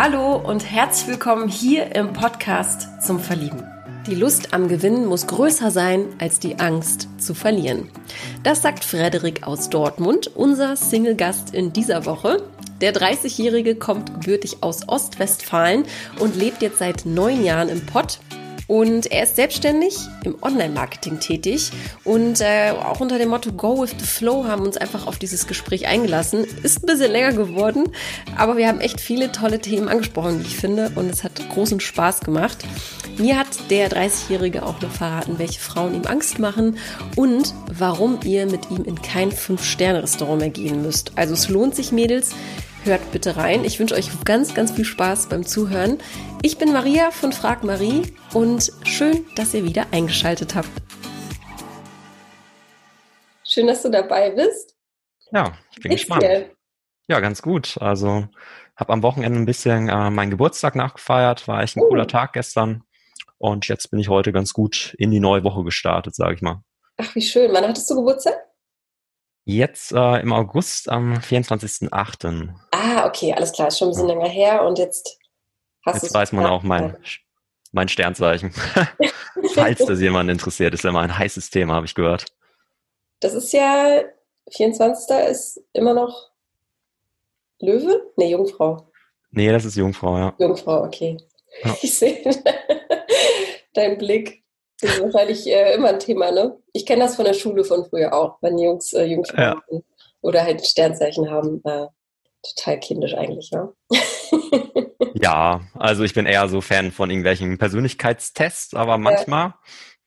Hallo und herzlich willkommen hier im Podcast zum Verlieben. Die Lust am Gewinnen muss größer sein als die Angst zu verlieren. Das sagt Frederik aus Dortmund, unser Single-Gast in dieser Woche. Der 30-Jährige kommt gebürtig aus Ostwestfalen und lebt jetzt seit neun Jahren im Pott und er ist selbstständig im Online-Marketing tätig und äh, auch unter dem Motto Go with the Flow haben uns einfach auf dieses Gespräch eingelassen. Ist ein bisschen länger geworden, aber wir haben echt viele tolle Themen angesprochen, wie ich finde, und es hat großen Spaß gemacht. Mir hat der 30-Jährige auch noch verraten, welche Frauen ihm Angst machen und warum ihr mit ihm in kein Fünf-Sterne-Restaurant mehr gehen müsst. Also es lohnt sich, Mädels. Hört bitte rein. Ich wünsche euch ganz, ganz viel Spaß beim Zuhören. Ich bin Maria von Frag Marie und schön, dass ihr wieder eingeschaltet habt. Schön, dass du dabei bist. Ja, ich bin Geht's gespannt. Dir? Ja, ganz gut. Also habe am Wochenende ein bisschen äh, meinen Geburtstag nachgefeiert. War echt ein uh. cooler Tag gestern. Und jetzt bin ich heute ganz gut in die neue Woche gestartet, sage ich mal. Ach, wie schön. Wann hattest du Geburtstag? Jetzt äh, im August am 24.08. Ah, okay, alles klar, ist schon ein bisschen ja. länger her und jetzt hast du Jetzt weiß man auch mein, mein Sternzeichen. Falls das jemand interessiert, ist ja mal ein heißes Thema, habe ich gehört. Das ist ja, 24. ist immer noch Löwe? Nee, Jungfrau. Nee, das ist Jungfrau, ja. Jungfrau, okay. Ja. Ich sehe deinen Blick. Das ist wahrscheinlich äh, immer ein Thema, ne? Ich kenne das von der Schule von früher auch, wenn Jungs äh, Jungs ja. oder halt Sternzeichen haben. Äh, total kindisch eigentlich, ja. ja, also ich bin eher so Fan von irgendwelchen Persönlichkeitstests, aber manchmal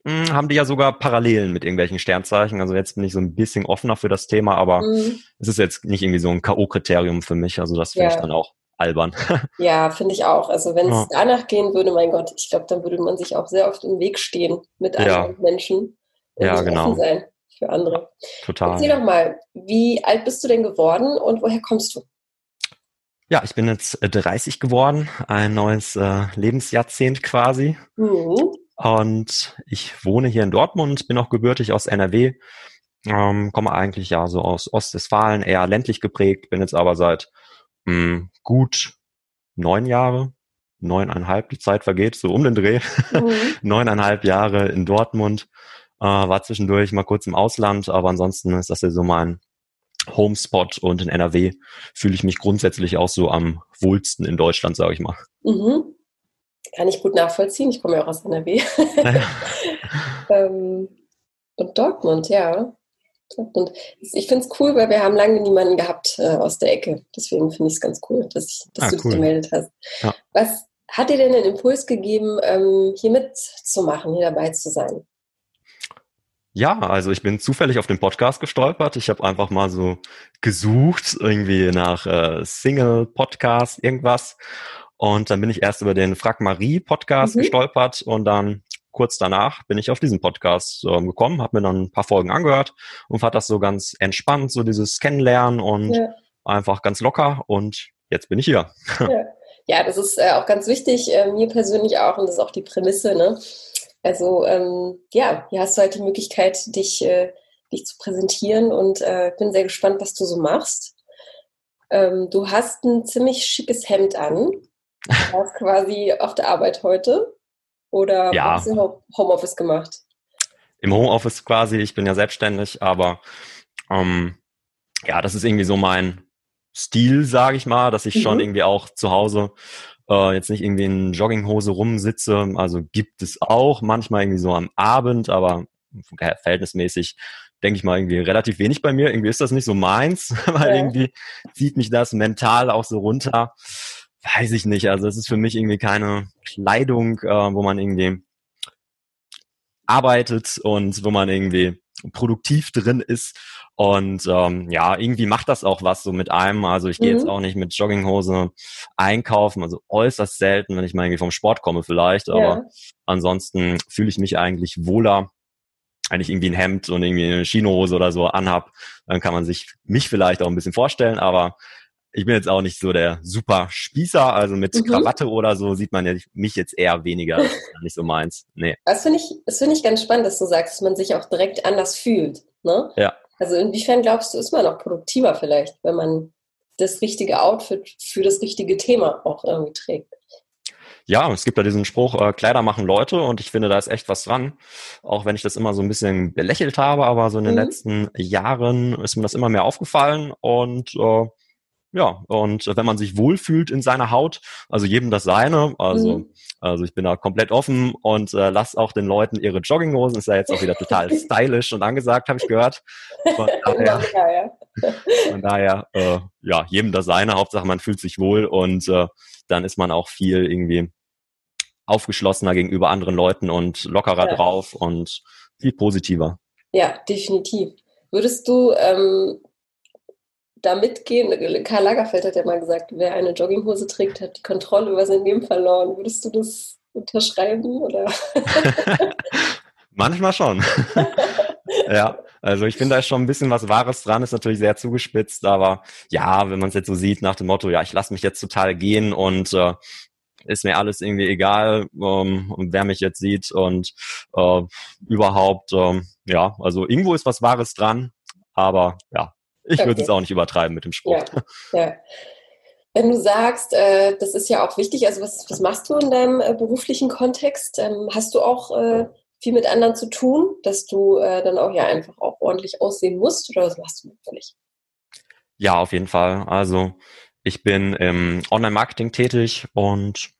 ja. mh, hm, haben die ja sogar Parallelen mit irgendwelchen Sternzeichen. Also jetzt bin ich so ein bisschen offener für das Thema, aber mhm. es ist jetzt nicht irgendwie so ein K.O.-Kriterium für mich. Also das finde ja. ich dann auch albern. ja, finde ich auch. Also wenn es ja. danach gehen würde, mein Gott, ich glaube, dann würde man sich auch sehr oft im Weg stehen mit anderen ja. Menschen. Und ja, genau. sein für andere. Total. Erzähl doch mal, wie alt bist du denn geworden und woher kommst du? Ja, ich bin jetzt 30 äh, geworden, ein neues äh, Lebensjahrzehnt quasi. Mhm. Und ich wohne hier in Dortmund, bin auch gebürtig aus NRW, ähm, komme eigentlich ja so aus Ostwestfalen, eher ländlich geprägt, bin jetzt aber seit mh, hm, gut neun Jahre, neuneinhalb, die Zeit vergeht, so um den Dreh, mhm. neuneinhalb Jahre in Dortmund, äh, war zwischendurch mal kurz im Ausland, aber ansonsten ist das ja so mein Homespot und in NRW fühle ich mich grundsätzlich auch so am wohlsten in Deutschland, sage ich mal. Mhm. Kann ich gut nachvollziehen. Ich komme ja auch aus NRW. ähm, und Dortmund, ja. Und ich finde es cool, weil wir haben lange niemanden gehabt äh, aus der Ecke. Deswegen finde ich es ganz cool, dass, ich, dass ah, du cool. dich gemeldet hast. Ja. Was hat dir denn den Impuls gegeben, ähm, hier mitzumachen, hier dabei zu sein? Ja, also ich bin zufällig auf den Podcast gestolpert. Ich habe einfach mal so gesucht, irgendwie nach äh, Single-Podcast, irgendwas. Und dann bin ich erst über den Frag Marie Podcast mhm. gestolpert und dann kurz danach bin ich auf diesen Podcast äh, gekommen, habe mir dann ein paar Folgen angehört und fand das so ganz entspannt, so dieses Kennenlernen und ja. einfach ganz locker und jetzt bin ich hier. Ja, ja das ist äh, auch ganz wichtig, äh, mir persönlich auch und das ist auch die Prämisse, ne? Also ähm, ja, hier hast du halt die Möglichkeit, dich, äh, dich zu präsentieren und äh, bin sehr gespannt, was du so machst. Ähm, du hast ein ziemlich schickes Hemd an. Du warst quasi auf der Arbeit heute oder ja. hast du Homeoffice gemacht? Im Homeoffice quasi, ich bin ja selbstständig, aber ähm, ja, das ist irgendwie so mein Stil, sage ich mal, dass ich mhm. schon irgendwie auch zu Hause äh, jetzt nicht irgendwie in Jogginghose rumsitze. Also gibt es auch manchmal irgendwie so am Abend, aber verhältnismäßig denke ich mal irgendwie relativ wenig bei mir. Irgendwie ist das nicht so meins, weil ja. irgendwie zieht mich das mental auch so runter. Weiß ich nicht. Also es ist für mich irgendwie keine Kleidung, äh, wo man irgendwie arbeitet und wo man irgendwie produktiv drin ist. Und ähm, ja, irgendwie macht das auch was so mit einem. Also ich gehe mhm. jetzt auch nicht mit Jogginghose einkaufen, also äußerst selten, wenn ich mal irgendwie vom Sport komme vielleicht. Aber ja. ansonsten fühle ich mich eigentlich wohler, wenn ich irgendwie ein Hemd und irgendwie eine Chinohose oder so anhab. Dann kann man sich mich vielleicht auch ein bisschen vorstellen, aber ich bin jetzt auch nicht so der super Spießer, also mit mhm. Krawatte oder so sieht man ja mich jetzt eher weniger. Das ist nicht so meins. Nee. Das finde ich, das finde ich ganz spannend, dass du sagst, dass man sich auch direkt anders fühlt. Ne? Ja. Also inwiefern glaubst du, ist man auch produktiver vielleicht, wenn man das richtige Outfit für das richtige Thema auch irgendwie trägt. Ja, es gibt ja diesen Spruch, äh, Kleider machen Leute und ich finde, da ist echt was dran. Auch wenn ich das immer so ein bisschen belächelt habe, aber so in den mhm. letzten Jahren ist mir das immer mehr aufgefallen und äh, ja, und wenn man sich wohlfühlt in seiner Haut, also jedem das seine, also, mhm. also ich bin da komplett offen und äh, lass auch den Leuten ihre Jogginghosen, ist ja jetzt auch wieder total stylisch und angesagt, habe ich gehört. Von daher, von daher äh, ja, jedem das seine, Hauptsache man fühlt sich wohl und äh, dann ist man auch viel irgendwie aufgeschlossener gegenüber anderen Leuten und lockerer ja. drauf und viel positiver. Ja, definitiv. Würdest du ähm, da mitgehen? Karl Lagerfeld hat ja mal gesagt, wer eine Jogginghose trägt, hat die Kontrolle über sein Leben verloren. Würdest du das unterschreiben? Oder? Manchmal schon. ja, also ich finde da ist schon ein bisschen was Wahres dran, ist natürlich sehr zugespitzt, aber ja, wenn man es jetzt so sieht nach dem Motto, ja, ich lasse mich jetzt total gehen und äh, ist mir alles irgendwie egal, ähm, wer mich jetzt sieht und äh, überhaupt, ähm, ja, also irgendwo ist was Wahres dran, aber ja, ich okay. würde es auch nicht übertreiben mit dem Sport. Ja, ja. Wenn du sagst, äh, das ist ja auch wichtig, also was, was machst du in deinem äh, beruflichen Kontext? Ähm, hast du auch äh, viel mit anderen zu tun, dass du äh, dann auch ja einfach auch ordentlich aussehen musst oder was machst du nicht? Ja, auf jeden Fall. Also ich bin im Online-Marketing tätig und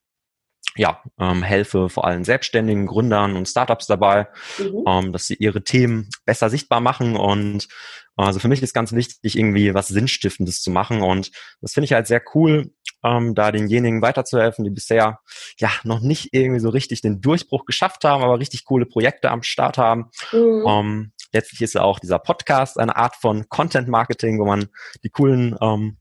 ja, ähm, helfe vor allem selbstständigen Gründern und Startups dabei, mhm. ähm, dass sie ihre Themen besser sichtbar machen. Und also für mich ist ganz wichtig, irgendwie was Sinnstiftendes zu machen. Und das finde ich halt sehr cool, ähm, da denjenigen weiterzuhelfen, die bisher ja noch nicht irgendwie so richtig den Durchbruch geschafft haben, aber richtig coole Projekte am Start haben. Mhm. Ähm, letztlich ist ja auch dieser Podcast eine Art von Content Marketing, wo man die coolen ähm,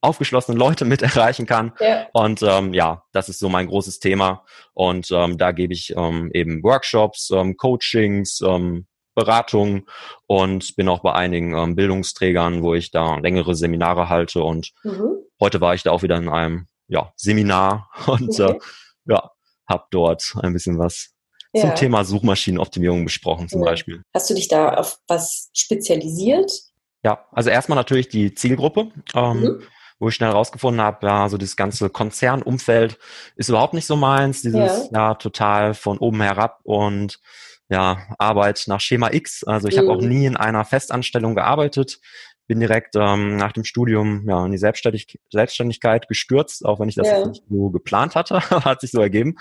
aufgeschlossene Leute mit erreichen kann. Ja. Und ähm, ja, das ist so mein großes Thema. Und ähm, da gebe ich ähm, eben Workshops, ähm, Coachings, ähm, Beratungen und bin auch bei einigen ähm, Bildungsträgern, wo ich da längere Seminare halte. Und mhm. heute war ich da auch wieder in einem ja, Seminar und okay. äh, ja, habe dort ein bisschen was ja. zum Thema Suchmaschinenoptimierung besprochen zum ja. Beispiel. Hast du dich da auf was spezialisiert? Ja, also erstmal natürlich die Zielgruppe. Ähm, mhm wo ich schnell rausgefunden habe, ja, so dieses ganze Konzernumfeld ist überhaupt nicht so meins, dieses ja, ja total von oben herab und ja, Arbeit nach Schema X. Also ich mhm. habe auch nie in einer Festanstellung gearbeitet, bin direkt ähm, nach dem Studium ja in die Selbstständig Selbstständigkeit gestürzt, auch wenn ich das ja. nicht so geplant hatte, hat sich so ergeben.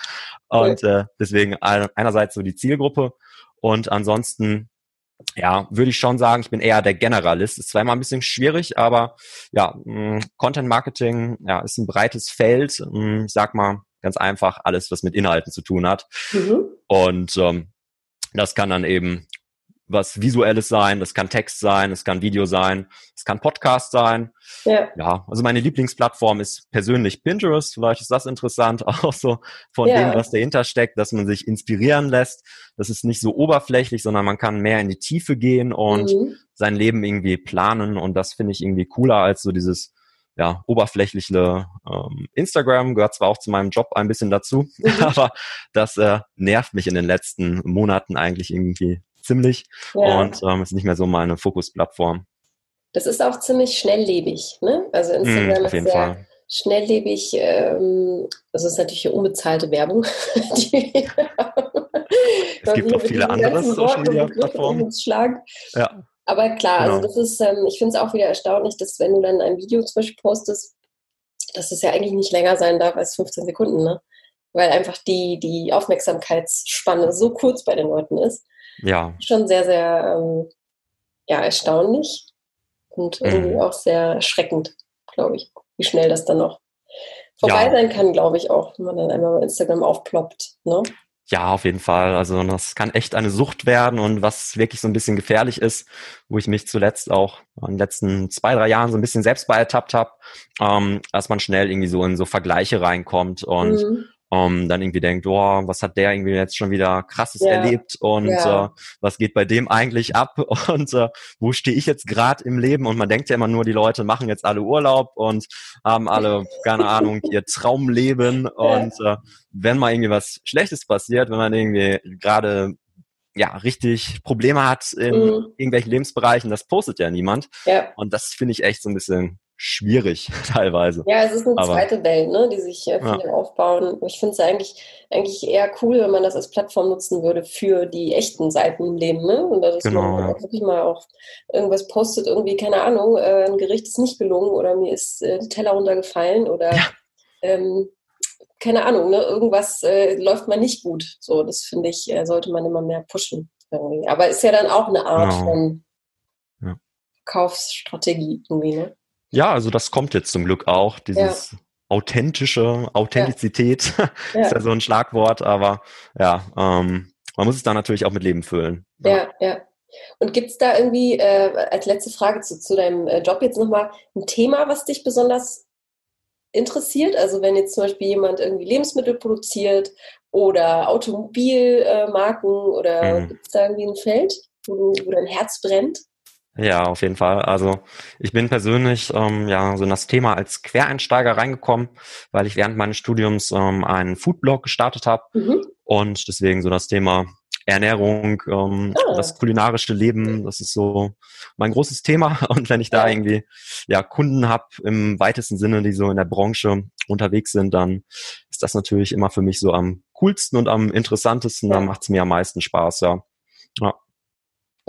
Und äh, deswegen einerseits so die Zielgruppe und ansonsten ja, würde ich schon sagen, ich bin eher der Generalist. Ist zwar immer ein bisschen schwierig, aber ja, mh, Content Marketing ja, ist ein breites Feld. Mh, ich sag mal ganz einfach alles, was mit Inhalten zu tun hat. Mhm. Und ähm, das kann dann eben was Visuelles sein, das kann Text sein, es kann Video sein, es kann Podcast sein. Ja. ja, also meine Lieblingsplattform ist persönlich Pinterest. Vielleicht ist das interessant, auch so von ja. dem, was dahinter steckt, dass man sich inspirieren lässt. Das ist nicht so oberflächlich, sondern man kann mehr in die Tiefe gehen und mhm. sein Leben irgendwie planen. Und das finde ich irgendwie cooler als so dieses ja, oberflächliche ähm, Instagram gehört zwar auch zu meinem Job ein bisschen dazu, aber das äh, nervt mich in den letzten Monaten eigentlich irgendwie ziemlich ja. und ähm, ist nicht mehr so meine Fokusplattform. Das ist auch ziemlich schnelllebig, ne? Also Instagram mm, ist sehr Fall. schnelllebig. Ähm, also es ist natürlich eine unbezahlte Werbung. es gibt auch viele andere Social Media Plattformen. Ja. Aber klar, also genau. also das ist, ähm, ich finde es auch wieder erstaunlich, dass wenn du dann ein Video zum Beispiel postest, dass es ja eigentlich nicht länger sein darf als 15 Sekunden, ne? Weil einfach die, die Aufmerksamkeitsspanne so kurz bei den Leuten ist. Ja. Schon sehr, sehr ähm, ja, erstaunlich und irgendwie mhm. auch sehr erschreckend, glaube ich, wie schnell das dann noch vorbei ja. sein kann, glaube ich auch, wenn man dann einmal bei Instagram aufploppt. Ne? Ja, auf jeden Fall. Also das kann echt eine Sucht werden und was wirklich so ein bisschen gefährlich ist, wo ich mich zuletzt auch in den letzten zwei, drei Jahren so ein bisschen selbst bei ertappt habe, ähm, dass man schnell irgendwie so in so Vergleiche reinkommt und mhm ähm, dann irgendwie denkt, oh, was hat der irgendwie jetzt schon wieder krasses ja. erlebt und ja. äh, was geht bei dem eigentlich ab und äh, wo stehe ich jetzt gerade im Leben und man denkt ja immer nur, die Leute machen jetzt alle Urlaub und haben alle, keine Ahnung, ihr Traumleben und äh, wenn mal irgendwie was Schlechtes passiert, wenn man irgendwie gerade ja, richtig Probleme hat in mhm. irgendwelchen Lebensbereichen, das postet ja niemand. Ja. Und das finde ich echt so ein bisschen schwierig teilweise. Ja, es ist eine Aber, zweite Welt, ne, die sich äh, viele ja. aufbauen. Ich finde es eigentlich, eigentlich eher cool, wenn man das als Plattform nutzen würde für die echten Seiten im Leben. Ne? Und dass genau, man ja. wirklich mal auch irgendwas postet, irgendwie, keine Ahnung, äh, ein Gericht ist nicht gelungen oder mir ist äh, der Teller runtergefallen oder ja. ähm, keine Ahnung, ne, irgendwas äh, läuft mal nicht gut. So, das finde ich, äh, sollte man immer mehr pushen. Irgendwie. Aber ist ja dann auch eine Art genau. von ja. Verkaufsstrategie irgendwie, ne? Ja, also das kommt jetzt zum Glück auch, dieses ja. authentische, Authentizität ja. ist ja so ein Schlagwort, aber ja, ähm, man muss es dann natürlich auch mit Leben füllen. Ja, ja. Und gibt es da irgendwie, äh, als letzte Frage zu, zu deinem äh, Job jetzt nochmal, ein Thema, was dich besonders interessiert? Also wenn jetzt zum Beispiel jemand irgendwie Lebensmittel produziert oder Automobilmarken äh, oder mhm. gibt es da irgendwie ein Feld, wo, wo dein Herz brennt? Ja, auf jeden Fall. Also ich bin persönlich ähm, ja so in das Thema als Quereinsteiger reingekommen, weil ich während meines Studiums ähm, einen Foodblog gestartet habe mhm. und deswegen so das Thema Ernährung, ähm, ah. das kulinarische Leben, das ist so mein großes Thema. Und wenn ich da irgendwie ja Kunden habe im weitesten Sinne, die so in der Branche unterwegs sind, dann ist das natürlich immer für mich so am coolsten und am interessantesten. Ja. Dann macht es mir am meisten Spaß, ja. ja.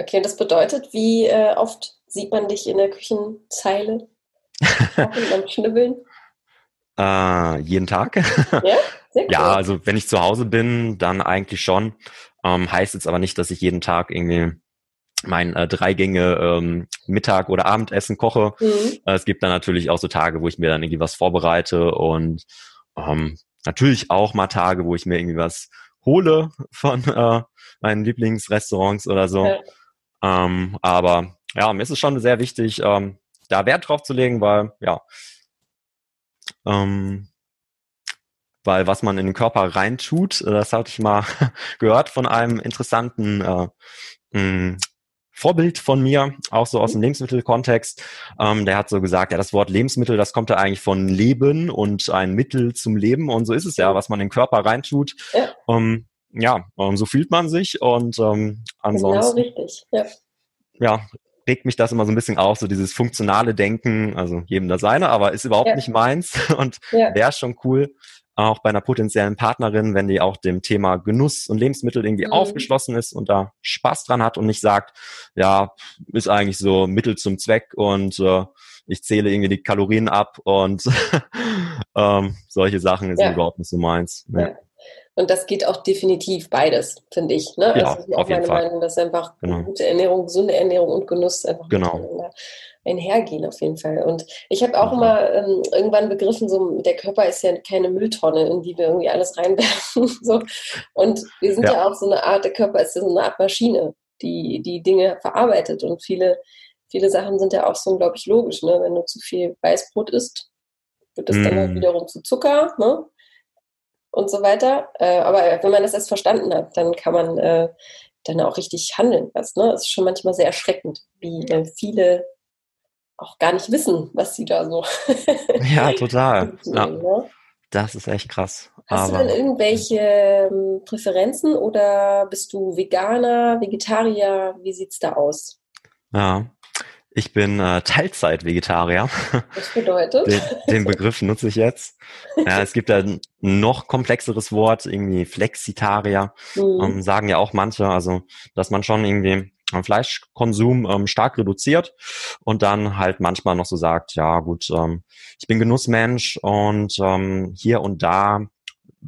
Okay, und das bedeutet, wie äh, oft sieht man dich in der Küchenzeile? und Schnibbeln? Äh, jeden Tag. Ja? Cool. ja, also wenn ich zu Hause bin, dann eigentlich schon. Ähm, heißt jetzt aber nicht, dass ich jeden Tag irgendwie mein äh, drei Gänge ähm, Mittag oder Abendessen koche. Mhm. Äh, es gibt dann natürlich auch so Tage, wo ich mir dann irgendwie was vorbereite und ähm, natürlich auch mal Tage, wo ich mir irgendwie was hole von äh, meinen Lieblingsrestaurants oder so. Ja. Ähm, aber ja, mir ist es schon sehr wichtig, ähm, da Wert drauf zu legen, weil ja, ähm, weil was man in den Körper reintut, äh, das hatte ich mal gehört von einem interessanten äh, mh, Vorbild von mir, auch so aus dem Lebensmittelkontext. Ähm, der hat so gesagt, ja, das Wort Lebensmittel, das kommt ja eigentlich von Leben und ein Mittel zum Leben. Und so ist es ja, was man in den Körper reintut. Ja, ähm, ja ähm, so fühlt man sich und ähm, ansonsten. Genau richtig, ja. Ja, regt mich das immer so ein bisschen auf, so dieses funktionale Denken, also jedem das seine, aber ist überhaupt ja. nicht meins und ja. wäre schon cool, auch bei einer potenziellen Partnerin, wenn die auch dem Thema Genuss und Lebensmittel irgendwie mhm. aufgeschlossen ist und da Spaß dran hat und nicht sagt, ja, ist eigentlich so Mittel zum Zweck und äh, ich zähle irgendwie die Kalorien ab und ähm, solche Sachen ist ja. überhaupt nicht so meins. Nee. Und das geht auch definitiv beides, finde ich. Ne? Ja, also ist auch meine Fall. Meinung, dass einfach genau. gute Ernährung, gesunde Ernährung und Genuss einfach genau einhergehen auf jeden Fall. Und ich habe auch immer ähm, irgendwann begriffen, so der Körper ist ja keine Mülltonne, in die wir irgendwie alles reinwerfen. so. Und wir sind ja. ja. auch so eine Art, der Körper ist ja so eine Art Maschine, die die Dinge verarbeitet. Und viele, viele Sachen sind ja auch so unglaublich logisch. Ne? Wenn du zu viel Weißbrot isst, wird mm. dann halt mm. wiederum zu Zucker. Ne? Und so weiter. Äh, aber wenn man das erst verstanden hat, dann kann man äh, dann auch richtig handeln. Das, ne? ist schon manchmal sehr erschreckend, wie äh, viele auch gar nicht wissen, was sie da so. ja, total. ja. Ne? Das ist echt krass. Hast Aber, du denn irgendwelche ähm, Präferenzen oder bist du Veganer, Vegetarier? Wie sieht's da aus? Ja, ich bin äh, Teilzeit-Vegetarier. Was bedeutet? Den, den, Begriff nutze ich jetzt. Ja, es gibt ein noch komplexeres Wort, irgendwie Flexitarier, mhm. ähm, sagen ja auch manche, also dass man schon irgendwie Fleischkonsum ähm, stark reduziert und dann halt manchmal noch so sagt, ja gut, ähm, ich bin Genussmensch und ähm, hier und da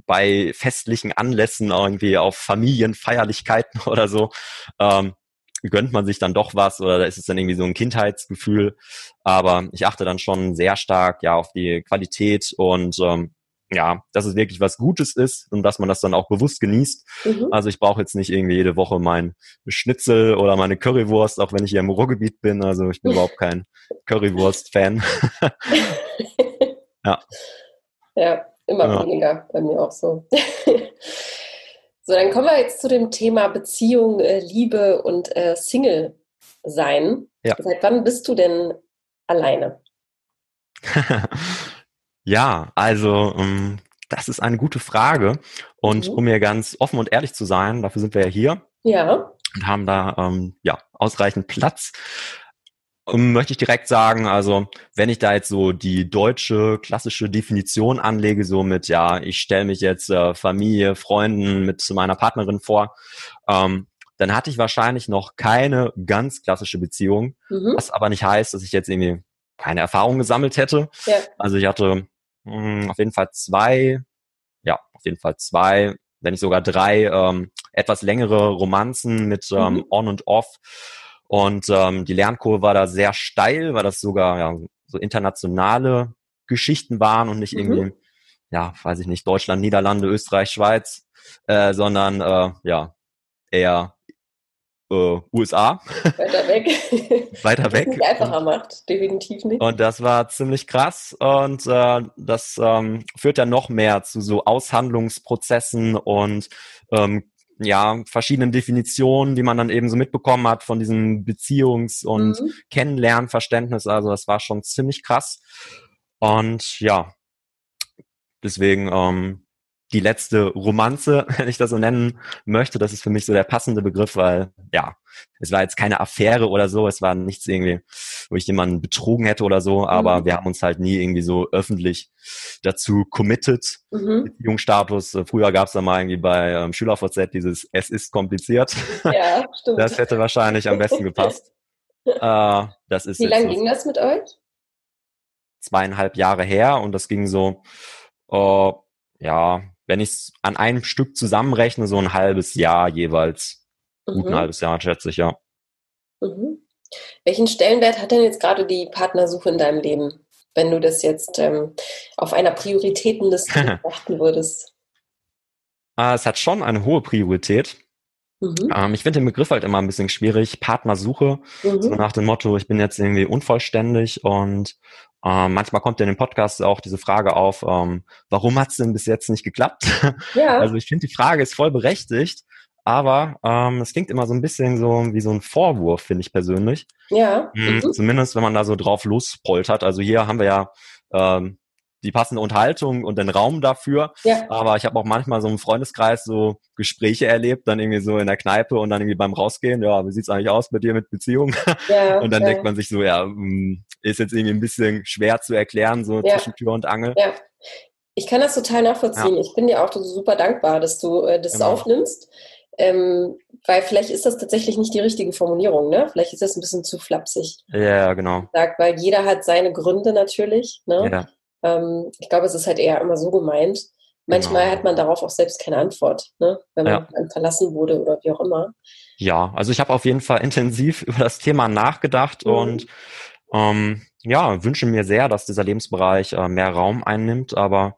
bei festlichen Anlässen irgendwie auf Familienfeierlichkeiten oder so ähm, gönnt man sich dann doch was oder da ist es dann irgendwie so ein Kindheitsgefühl. Aber ich achte dann schon sehr stark ja auf die Qualität und ähm, ja, dass es wirklich was Gutes ist und dass man das dann auch bewusst genießt. Mhm. Also ich brauche jetzt nicht irgendwie jede Woche mein Schnitzel oder meine Currywurst, auch wenn ich hier im Ruhrgebiet bin. Also ich bin überhaupt kein Currywurst-Fan. ja. Ja, immer ja. weniger bei mir auch so. so, dann kommen wir jetzt zu dem Thema Beziehung, äh, Liebe und äh, Single sein. Ja. Seit wann bist du denn alleine? Ja, also ähm, das ist eine gute Frage. Und mhm. um mir ganz offen und ehrlich zu sein, dafür sind wir ja hier. Ja. Und haben da ähm, ja ausreichend Platz. Möchte ich direkt sagen, also wenn ich da jetzt so die deutsche klassische Definition anlege, so mit, ja, ich stelle mich jetzt äh, Familie, Freunden mit meiner Partnerin vor, ähm, dann hatte ich wahrscheinlich noch keine ganz klassische Beziehung, mhm. was aber nicht heißt, dass ich jetzt irgendwie keine Erfahrung gesammelt hätte. Ja. Also ich hatte mh, hm, auf jeden Fall zwei, ja, auf jeden Fall zwei, wenn nicht sogar drei ähm, etwas längere Romanzen mit ähm, mhm. On und Off. Und ähm, die Lernkurve war da sehr steil, weil das sogar ja, so internationale Geschichten waren und nicht mhm. irgendwie, ja, weiß ich nicht, Deutschland, Niederlande, Österreich, Schweiz, äh, sondern äh, ja, eher äh, USA. Weiter weg. Weiter weg. Nicht einfacher und, macht, definitiv nicht. Und das war ziemlich krass und äh, das ähm, führt ja noch mehr zu so Aushandlungsprozessen und ähm, ja, verschiedenen Definitionen, die man dann eben so mitbekommen hat von diesem Beziehungs- und mhm. Kennenlernverständnis. Also das war schon ziemlich krass. Und ja, deswegen ähm, die letzte Romanze, wenn ich das so nennen möchte. Das ist für mich so der passende Begriff, weil ja, es war jetzt keine Affäre oder so, es war nichts irgendwie, wo ich jemanden betrogen hätte oder so, aber mhm. wir haben uns halt nie irgendwie so öffentlich dazu committed. Mhm. Beziehungsstatus. Früher gab es da mal irgendwie bei ähm, SchülerVZ dieses Es ist kompliziert. Ja, stimmt. Das hätte wahrscheinlich am besten gepasst. äh, das ist Wie lange ging das mit euch? Zweieinhalb Jahre her und das ging so, äh, ja, wenn ich es an einem Stück zusammenrechne, so ein halbes Jahr jeweils. Mhm. Gut ein halbes Jahr, schätze ich, ja. Mhm. Welchen Stellenwert hat denn jetzt gerade die Partnersuche in deinem Leben, wenn du das jetzt ähm, auf einer Prioritätenliste betrachten würdest? Ah, es hat schon eine hohe Priorität. Mhm. Ähm, ich finde den Begriff halt immer ein bisschen schwierig. Partnersuche, mhm. so nach dem Motto, ich bin jetzt irgendwie unvollständig und ähm, manchmal kommt ja in dem Podcast auch diese Frage auf, ähm, warum hat es denn bis jetzt nicht geklappt? Ja. Also ich finde, die Frage ist voll berechtigt, aber ähm, es klingt immer so ein bisschen so wie so ein Vorwurf, finde ich persönlich. Ja. Mhm. mhm. Zumindest, wenn man da so drauf lospoltert. Also hier haben wir ja ähm, die passende Unterhaltung und den Raum dafür. Ja. Aber ich habe auch manchmal so im Freundeskreis so Gespräche erlebt, dann irgendwie so in der Kneipe und dann irgendwie beim Rausgehen, ja, wie sieht's eigentlich aus bei dir mit Beziehung? Ja, und dann ja. denkt man sich so, ja, hm, ist jetzt irgendwie ein bisschen schwer zu erklären, so ja. zwischen Tür und Angel. Ja. Ich kann das total nachvollziehen. Ich bin dir auch super dankbar, dass du äh, das genau. aufnimmst. Ähm, weil vielleicht ist das tatsächlich nicht die richtige Formulierung, ne? Vielleicht ist das ein bisschen zu flapsig. Ja, genau. Sagt, weil jeder hat seine Gründe natürlich, ne? Ja. Ähm, ich glaube, es ist halt eher immer so gemeint. Manchmal genau. hat man darauf auch selbst keine Antwort, ne? wenn man ja. verlassen wurde oder wie auch immer. Ja, also ich habe auf jeden Fall intensiv über das Thema nachgedacht mhm. und ähm, ja, wünsche mir sehr, dass dieser Lebensbereich äh, mehr Raum einnimmt. Aber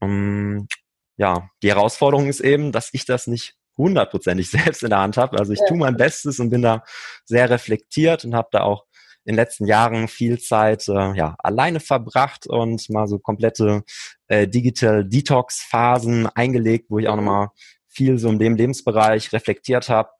ähm, ja, die Herausforderung ist eben, dass ich das nicht hundertprozentig selbst in der Hand habe. Also ich ja. tue mein Bestes und bin da sehr reflektiert und habe da auch in den letzten Jahren viel Zeit äh, ja, alleine verbracht und mal so komplette äh, Digital Detox Phasen eingelegt, wo ich auch nochmal viel so in dem Lebensbereich reflektiert habe.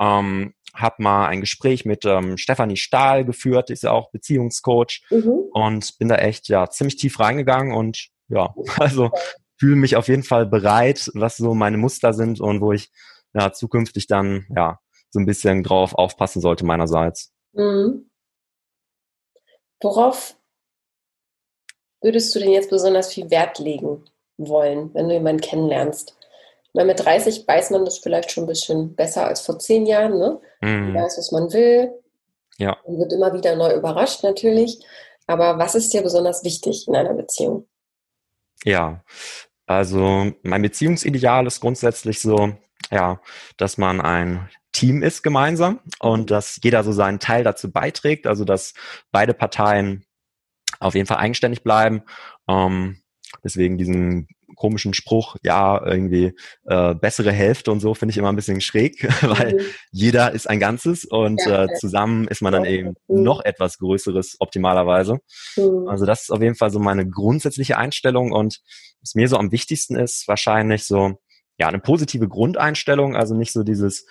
Ähm, habe mal ein Gespräch mit ähm, Stefanie Stahl geführt, die ist ja auch Beziehungscoach mhm. und bin da echt ja ziemlich tief reingegangen und ja, also fühle mich auf jeden Fall bereit, was so meine Muster sind und wo ich ja zukünftig dann ja so ein bisschen drauf aufpassen sollte meinerseits. Mhm. Worauf würdest du denn jetzt besonders viel Wert legen wollen, wenn du jemanden kennenlernst? Weil mit 30 weiß man das vielleicht schon ein bisschen besser als vor zehn Jahren. Ne? Mhm. Man weiß, was man will. Ja. Man wird immer wieder neu überrascht natürlich. Aber was ist dir besonders wichtig in einer Beziehung? Ja, also mein Beziehungsideal ist grundsätzlich so, ja, dass man ein Team ist gemeinsam und dass jeder so seinen Teil dazu beiträgt, also dass beide Parteien auf jeden Fall eigenständig bleiben. Ähm, deswegen diesen komischen Spruch, ja, irgendwie äh, bessere Hälfte und so finde ich immer ein bisschen schräg, weil mhm. jeder ist ein Ganzes und ja, äh, zusammen ist man dann eben mhm. noch etwas Größeres optimalerweise. Mhm. Also das ist auf jeden Fall so meine grundsätzliche Einstellung und was mir so am wichtigsten ist, wahrscheinlich so, ja, eine positive Grundeinstellung, also nicht so dieses,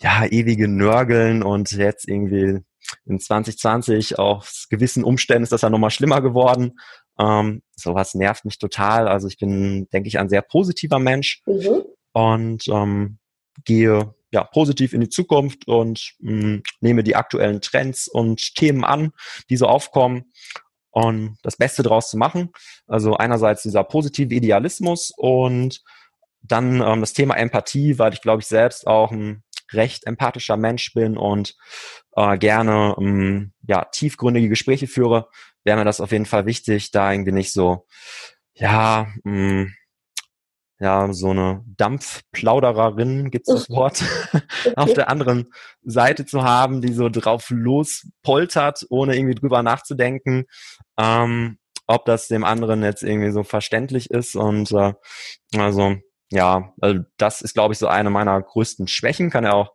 ja, ewige Nörgeln und jetzt irgendwie in 2020 aus gewissen Umständen ist das ja nochmal schlimmer geworden. Ähm, sowas nervt mich total. Also ich bin, denke ich, ein sehr positiver Mensch mhm. und ähm, gehe ja, positiv in die Zukunft und mh, hm, nehme die aktuellen Trends und Themen an, die so aufkommen und das Beste draus zu machen. Also einerseits dieser positive Idealismus und dann ähm, das Thema Empathie, weil ich glaube ich selbst auch ein recht empathischer Mensch bin und äh, gerne ähm, ja tiefgründige Gespräche führe, wäre mir das auf jeden Fall wichtig, da irgendwie nicht so ja mh, hm, ja, so eine Dampfplaudererin, gibt's das Wort, okay. auf der anderen Seite zu haben, die so drauf lospoltert, ohne irgendwie drüber nachzudenken, ähm, ob das dem anderen jetzt irgendwie so verständlich ist. Und äh, also ja, also das ist, glaube ich, so eine meiner größten Schwächen. Kann ja auch,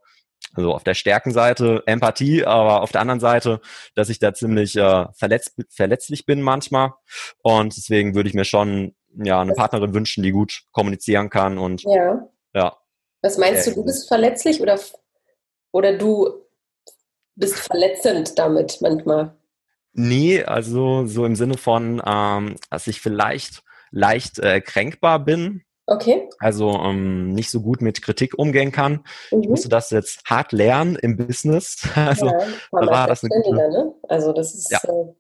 also auf der Stärkenseite Empathie, aber auf der anderen Seite, dass ich da ziemlich äh, verletz verletzlich bin manchmal. Und deswegen würde ich mir schon ja eine Partnerin wünschen, die gut kommunizieren kann und ja. ja. Was meinst du, du bist verletzlich oder oder du bist verletzend damit manchmal? Nee, also so im Sinne von, ähm, dass ich vielleicht leicht äh, kränkbar bin. Okay. Also ähm, nicht so gut mit Kritik umgehen kann. Mhm. Ich musste das jetzt hart lernen im Business. Also ja, da war das eine gute, ne? Also das ist ja. äh,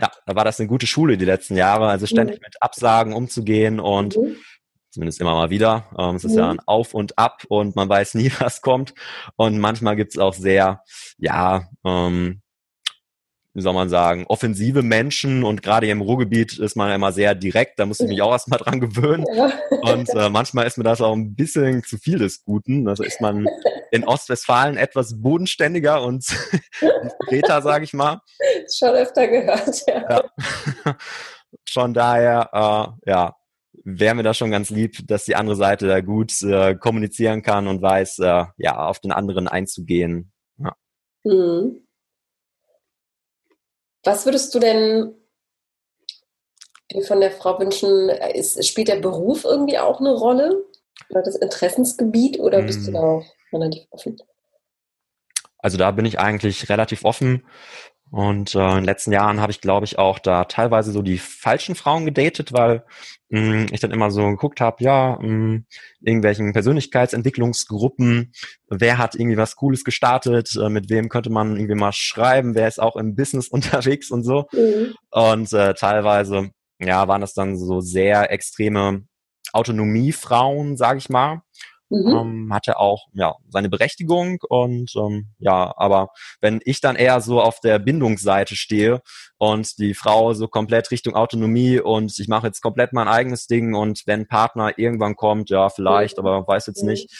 ja, da war das eine gute Schule die letzten Jahre, also ständig mhm. mit Absagen umzugehen und mhm. zumindest immer mal wieder. Ähm, es ist mhm. ja ein Auf und Ab und man weiß nie, was kommt. Und manchmal gibt es auch sehr, ja, ähm, wie soll man sagen, offensive Menschen und gerade hier im Ruhrgebiet ist man immer sehr direkt, da muss ich mich auch erstmal dran gewöhnen. Ja. Und äh, manchmal ist mir das auch ein bisschen zu viel des Guten. Also ist man in Ostwestfalen etwas bodenständiger und diskreter, sage ich mal. Schon öfter gehört, ja. ja. Von daher, äh, ja, wäre mir das schon ganz lieb, dass die andere Seite da gut äh, kommunizieren kann und weiß, äh, ja, auf den anderen einzugehen. Ja. Mhm. Was würdest du denn von der Frau wünschen? Ist, spielt der Beruf irgendwie auch eine Rolle? Oder das Interessensgebiet? Oder bist du mm. da auch relativ offen? Also da bin ich eigentlich relativ offen. Und äh, in den letzten Jahren habe ich, glaube ich, auch da teilweise so die falschen Frauen gedatet, weil mh, mm, ich dann immer so geguckt habe, ja, mh, mm, irgendwelchen Persönlichkeitsentwicklungsgruppen, wer hat irgendwie was Cooles gestartet, äh, mit wem könnte man irgendwie mal schreiben, wer ist auch im Business unterwegs und so. Mhm. Und äh, teilweise, ja, waren das dann so sehr extreme Autonomiefrauen, sage ich mal. Mhm. Ähm, hatte auch ja seine Berechtigung und ähm, ja, aber wenn ich dann eher so auf der Bindungsseite stehe und die Frau so komplett Richtung Autonomie und ich mache jetzt komplett mein eigenes Ding und wenn Partner irgendwann kommt, ja vielleicht, mhm. aber weiß jetzt nicht,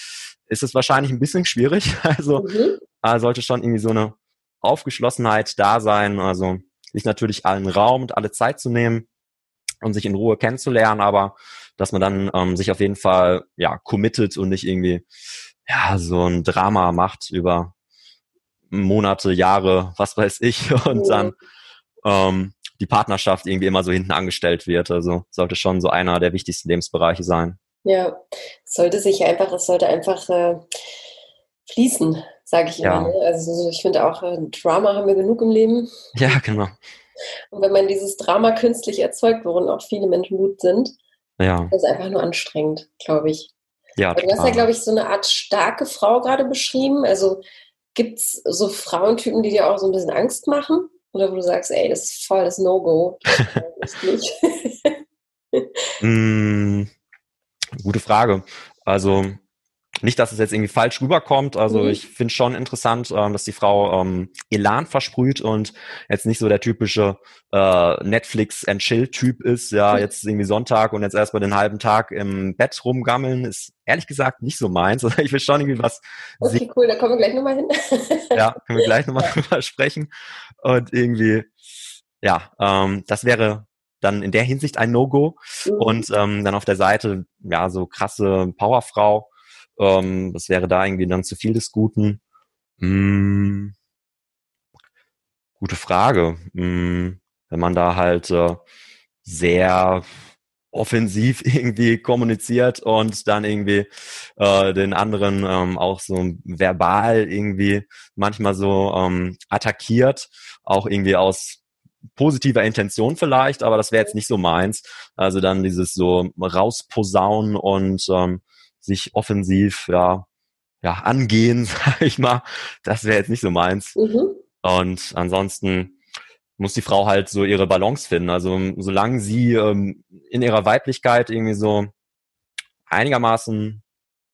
ist es wahrscheinlich ein bisschen schwierig. Also mhm. äh, sollte schon irgendwie so eine Aufgeschlossenheit da sein, also sich natürlich allen Raum und alle Zeit zu nehmen und sich in Ruhe kennenzulernen, aber dass man dann ähm, sich auf jeden Fall ja committet und nicht irgendwie ja so ein Drama macht über Monate, Jahre, was weiß ich, und dann ähm, die Partnerschaft irgendwie immer so hinten angestellt wird. Also sollte schon so einer der wichtigsten Lebensbereiche sein. Ja, es sollte sich einfach, es sollte einfach äh, fließen, sage ich immer. Ja. Ne? Also ich finde auch, äh, Drama haben wir genug im Leben. Ja, genau. Und wenn man dieses Drama künstlich erzeugt, worin auch viele Menschen gut sind, ja. das ist einfach nur anstrengend, glaube ich. Ja, du hast ja, glaube ich, so eine Art starke Frau gerade beschrieben. Also gibt es so Frauentypen, die dir auch so ein bisschen Angst machen? Oder wo du sagst, ey, das ist voll das No-Go. mm, gute Frage. Also nicht, dass es jetzt irgendwie falsch rüberkommt. Also mhm. ich finde schon interessant, ähm, dass die Frau ähm, Elan versprüht und jetzt nicht so der typische äh, Netflix and Chill Typ ist. Ja, mhm. jetzt irgendwie Sonntag und jetzt erstmal den halben Tag im Bett rumgammeln ist ehrlich gesagt nicht so meins. Also ich will schon irgendwie was. Okay, sehen. cool, da kommen wir gleich nochmal hin. ja, können wir gleich nochmal ja. drüber sprechen. Und irgendwie, ja, ähm, das wäre dann in der Hinsicht ein No-Go. Mhm. Und ähm, dann auf der Seite, ja, so krasse Powerfrau ähm, das wäre da irgendwie dann zu viel des Guten. Hm, gute Frage. Hm, wenn man da halt äh, sehr offensiv irgendwie kommuniziert und dann irgendwie äh, den anderen ähm, auch so verbal irgendwie manchmal so ähm, attackiert, auch irgendwie aus positiver Intention vielleicht, aber das wäre jetzt nicht so meins. Also dann dieses so rausposaunen und ähm, sich offensiv ja ja, angehen, sag ich mal. Das wäre jetzt nicht so meins. Mhm. Und ansonsten muss die Frau halt so ihre Balance finden. Also solange sie ähm, in ihrer Weiblichkeit irgendwie so einigermaßen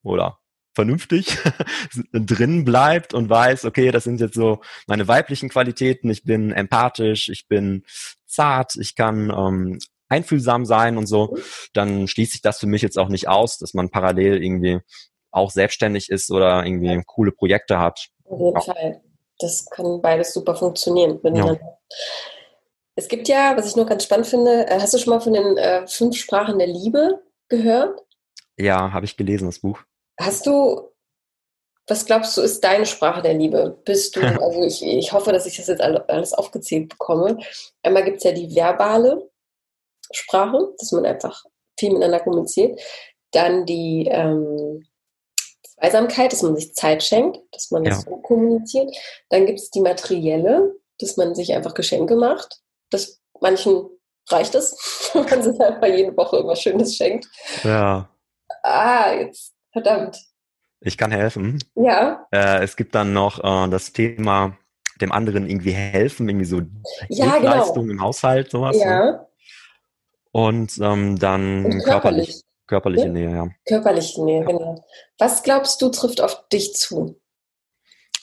oder vernünftig drin bleibt und weiß, okay, das sind jetzt so meine weiblichen Qualitäten, ich bin empathisch, ich bin zart, ich kann ähm, einfühlsam sein und so, dann schließt sich das für mich jetzt auch nicht aus, dass man parallel irgendwie auch selbstständig ist oder irgendwie coole Projekte hat. Auf jeden ja. Fall. Das kann beides super funktionieren. Ja. Es gibt ja, was ich nur ganz spannend finde, äh, hast du schon mal von den äh, fünf Sprachen der Liebe gehört? Ja, habe ich gelesen, das Buch. Hast du, was glaubst du, ist deine Sprache der Liebe? Bist du, also ich, ich hoffe, dass ich das jetzt alles aufgezählt bekomme. Einmal gibt es ja die verbale Sprache, dass man einfach viel miteinander kommuniziert. Dann die ähm, Zweisamkeit, dass man sich Zeit schenkt, dass man ja. das so kommuniziert. Dann gibt es die materielle, dass man sich einfach Geschenke macht. Das manchen reicht es, wenn man sich einfach jede Woche irgendwas Schönes schenkt. Ja. Ah, jetzt, verdammt. Ich kann helfen. Ja. Äh, es gibt dann noch äh, das Thema dem anderen irgendwie helfen, irgendwie so ja, Leistung genau. im Haushalt, sowas. Ja. Ne? Und ähm, dann Und körperlich. körperlich. Körperliche ja? Nähe, ja. Körperliche Nähe, genau. Was glaubst du, trifft auf dich zu?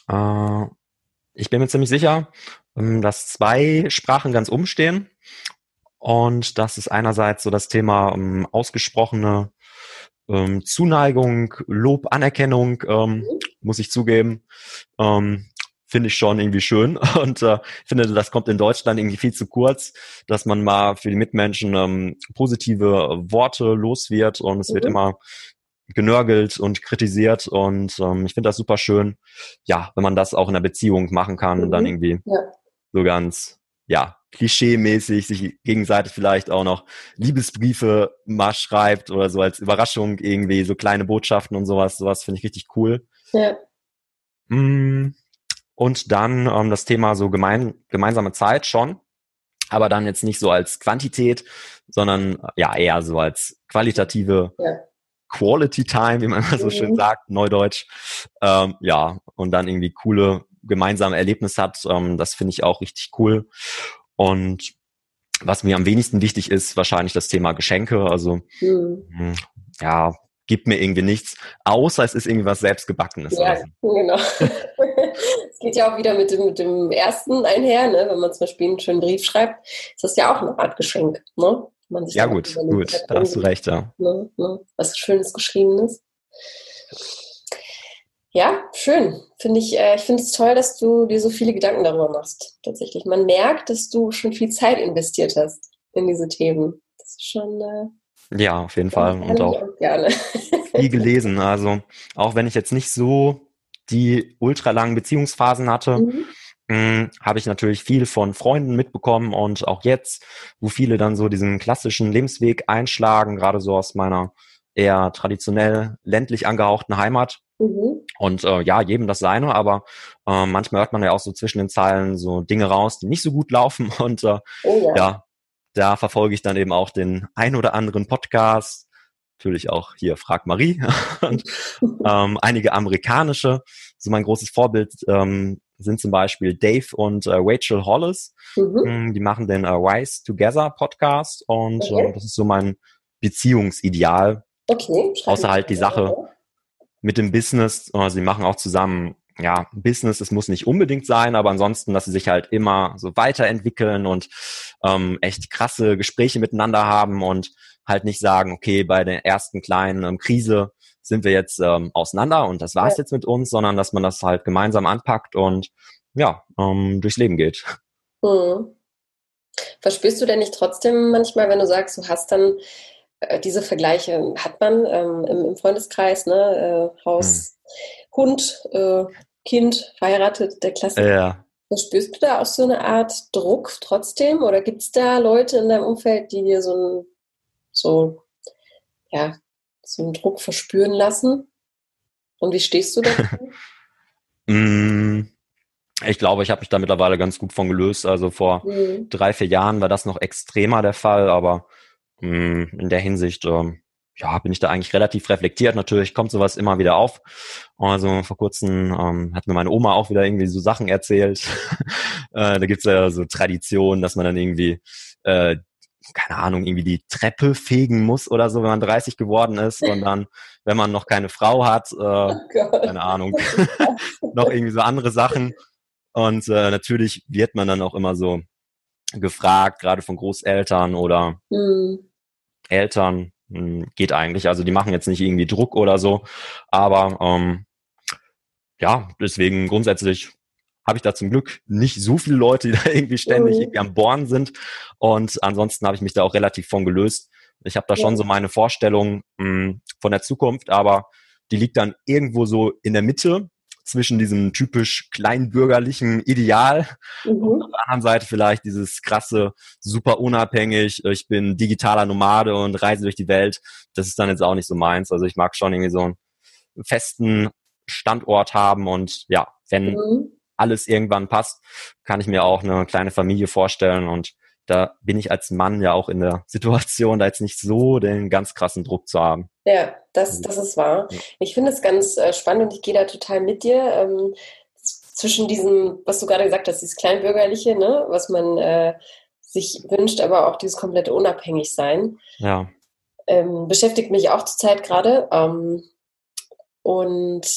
Äh, ich bin mir ziemlich sicher, ähm, dass zwei Sprachen ganz umstehen. Und das ist einerseits so das Thema ähm, ausgesprochene ähm, Zuneigung, Lob, Anerkennung, ähm, mhm. muss ich zugeben. Ähm, finde ich schon irgendwie schön und äh, finde, das kommt in Deutschland irgendwie viel zu kurz, dass man mal für die Mitmenschen ähm, positive Worte los wird und es mhm. wird immer genörgelt und kritisiert und ähm, ich finde das super schön, ja, wenn man das auch in der Beziehung machen kann mhm. und dann mhm. irgendwie ja. so ganz, ja, klischee-mäßig sich gegenseitig vielleicht auch noch Liebesbriefe mal schreibt oder so als Überraschung irgendwie so kleine Botschaften und sowas, sowas finde ich richtig cool. Ja. Mm, und dann ähm, das Thema so gemein, gemeinsame Zeit schon, aber dann jetzt nicht so als Quantität, sondern ja eher so als qualitative ja. Quality Time, wie man immer so schön mhm. sagt, Neudeutsch. Ähm, ja, und dann irgendwie coole gemeinsame Erlebnisse hat. Ähm, das finde ich auch richtig cool. Und was mir am wenigsten wichtig ist, wahrscheinlich das Thema Geschenke. Also mhm. ja, gibt mir irgendwie nichts, außer es ist irgendwie was selbstgebackenes. Ja, so. genau. Es geht ja auch wieder mit dem, mit dem ersten einher, ne? wenn man zum Beispiel einen schönen Brief schreibt, ist das ja auch eine Art Geschenk. Ne? ja gut, gut, da hast du recht, ja. Ne? Ne? Was Schönes Geschriebenes. Ja, schön. Finde ich, äh, ich finde es toll, dass du dir so viele Gedanken darüber machst. Tatsächlich. Man merkt, dass du schon viel Zeit investiert hast in diese Themen. Das ist schon. Äh, ja, auf jeden Fall. Und auch, auch viel gelesen. Also auch wenn ich jetzt nicht so die ultralangen Beziehungsphasen hatte, mhm. Mm, habe ich natürlich viel von Freunden mitbekommen und auch jetzt, wo viele dann so diesen klassischen Lebensweg einschlagen, gerade so aus meiner eher traditionell ländlich angehauchten Heimat. Mhm. Und äh, ja, jedem das seine, aber äh, manchmal hört man ja auch so zwischen den Zeilen so Dinge raus, die nicht so gut laufen. Und äh, oh ja. ja, da verfolge ich dann eben auch den ein oder anderen Podcast, natürlich auch hier Frag Marie und ähm, einige amerikanische. So mein großes Vorbild ähm, sind zum Beispiel Dave und äh, Rachel Hollis. Mhm. Mm, die machen den äh, Rise Together Podcast und okay. äh, das ist so mein Beziehungsideal. Okay. Außer halt die Sache mit dem Business. Sie machen auch zusammen ja, Business, es muss nicht unbedingt sein, aber ansonsten, dass sie sich halt immer so weiterentwickeln und ähm, echt krasse Gespräche miteinander haben und halt nicht sagen, okay, bei der ersten kleinen ähm, Krise sind wir jetzt ähm, auseinander und das war's ja. jetzt mit uns, sondern dass man das halt gemeinsam anpackt und ja, ähm, durchs Leben geht. Hm. Verspürst du denn nicht trotzdem manchmal, wenn du sagst, du hast dann äh, diese Vergleiche, hat man ähm, im, im, Freundeskreis, ne, äh, Haus, hm. Hund, äh, Kind, verheiratet, der Klassiker. Ja. Verspürst du da auch so eine Art Druck trotzdem? Oder gibt es da Leute in deinem Umfeld, die dir so ein so, ja, so einen Druck verspüren lassen? Und wie stehst du dazu? Mm, ich glaube, ich habe mich da mittlerweile ganz gut von gelöst. Also vor mhm. drei, vier Jahren war das noch extremer der Fall, aber mh, mm, in der Hinsicht ähm, ja, bin ich da eigentlich relativ reflektiert. Natürlich kommt sowas immer wieder auf. Also vor kurzem ähm, hat mir meine Oma auch wieder irgendwie so Sachen erzählt. äh, da gibt's ja so Traditionen, dass man dann irgendwie, äh, keine Ahnung, irgendwie die Treppe fegen muss oder so, wenn man 30 geworden ist. Und dann, wenn man noch keine Frau hat, äh, oh keine Ahnung, noch irgendwie so andere Sachen. Und äh, natürlich wird man dann auch immer so gefragt, gerade von Großeltern oder mhm. Eltern, hm, geht eigentlich. Also die machen jetzt nicht irgendwie Druck oder so, aber ähm, ja, deswegen grundsätzlich habe ich da zum Glück nicht so viele Leute, die da irgendwie ständig mhm. irgendwie am Bohren sind. Und ansonsten habe ich mich da auch relativ von gelöst. Ich habe da ja. schon so meine Vorstellung mh, hm, von der Zukunft, aber die liegt dann irgendwo so in der Mitte zwischen diesem typisch kleinbürgerlichen Ideal mhm. und auf der anderen Seite vielleicht dieses krasse, super unabhängig, ich bin digitaler Nomade und reise durch die Welt. Das ist dann jetzt auch nicht so meins. Also ich mag schon irgendwie so einen festen Standort haben und ja, wenn mhm. alles irgendwann passt, kann ich mir auch eine kleine Familie vorstellen und da bin ich als Mann ja auch in der Situation, da jetzt nicht so den ganz krassen Druck zu haben. Ja, das, das ist wahr. Ich finde es ganz äh, spannend und ich gehe da total mit dir. Ähm, zwischen diesem, was du gerade gesagt hast, dieses Kleinbürgerliche, ne, was man äh, sich wünscht, aber auch dieses komplette Unabhängigsein. Ja. Ähm, beschäftigt mich auch zurzeit gerade. Ähm, und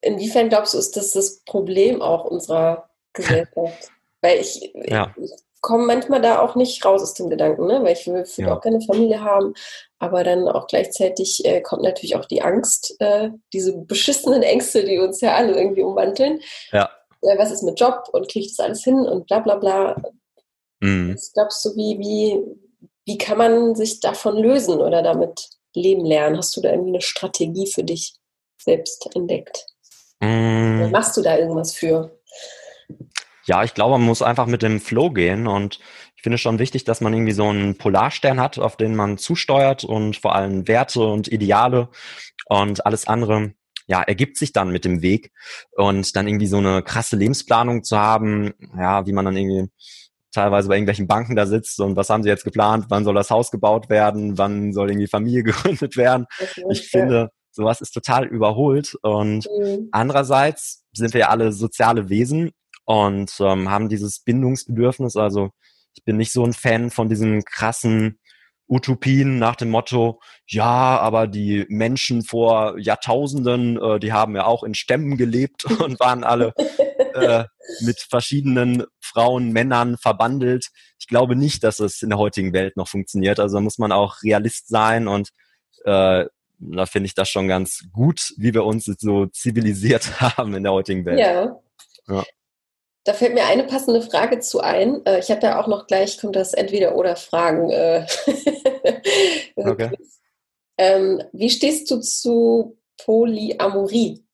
inwiefern glaubst du, ist das das Problem auch unserer Gesellschaft? Weil ich, ja. ich komme manchmal da auch nicht raus aus dem Gedanken, ne? weil ich will, will ja. auch keine Familie haben, aber dann auch gleichzeitig äh, kommt natürlich auch die Angst, äh, diese beschissenen Ängste, die uns ja alle irgendwie umwandeln. Ja. Äh, was ist mit Job und kriege ich das alles hin und bla bla bla. Mhm. Was glaubst du, wie, wie, wie kann man sich davon lösen oder damit leben lernen? Hast du da irgendwie eine Strategie für dich selbst entdeckt? Mhm. machst du da irgendwas für? Ja, ich glaube, man muss einfach mit dem Flow gehen und ich finde es schon wichtig, dass man irgendwie so einen Polarstern hat, auf den man zusteuert und vor allem Werte und Ideale und alles andere ja, ergibt sich dann mit dem Weg und dann irgendwie so eine krasse Lebensplanung zu haben, ja, wie man dann irgendwie teilweise bei irgendwelchen Banken da sitzt und was haben sie jetzt geplant, wann soll das Haus gebaut werden, wann soll irgendwie Familie gegründet werden. Ich finde, sowas ist total überholt und mhm. andererseits sind wir ja alle soziale Wesen und ähm, haben dieses Bindungsbedürfnis. Also ich bin nicht so ein Fan von diesen krassen Utopien nach dem Motto, ja, aber die Menschen vor Jahrtausenden, äh, die haben ja auch in Stämmen gelebt und waren alle äh, mit verschiedenen Frauen, Männern verbandelt. Ich glaube nicht, dass es in der heutigen Welt noch funktioniert. Also da muss man auch Realist sein und äh, da finde ich das schon ganz gut, wie wir uns so zivilisiert haben in der heutigen Welt. Ja. ja. Da fällt mir eine passende Frage zu ein. Äh, ich habe ja auch noch gleich, kommt das Entweder-Oder-Fragen. Äh, okay. ähm, wie stehst du zu Polyamorie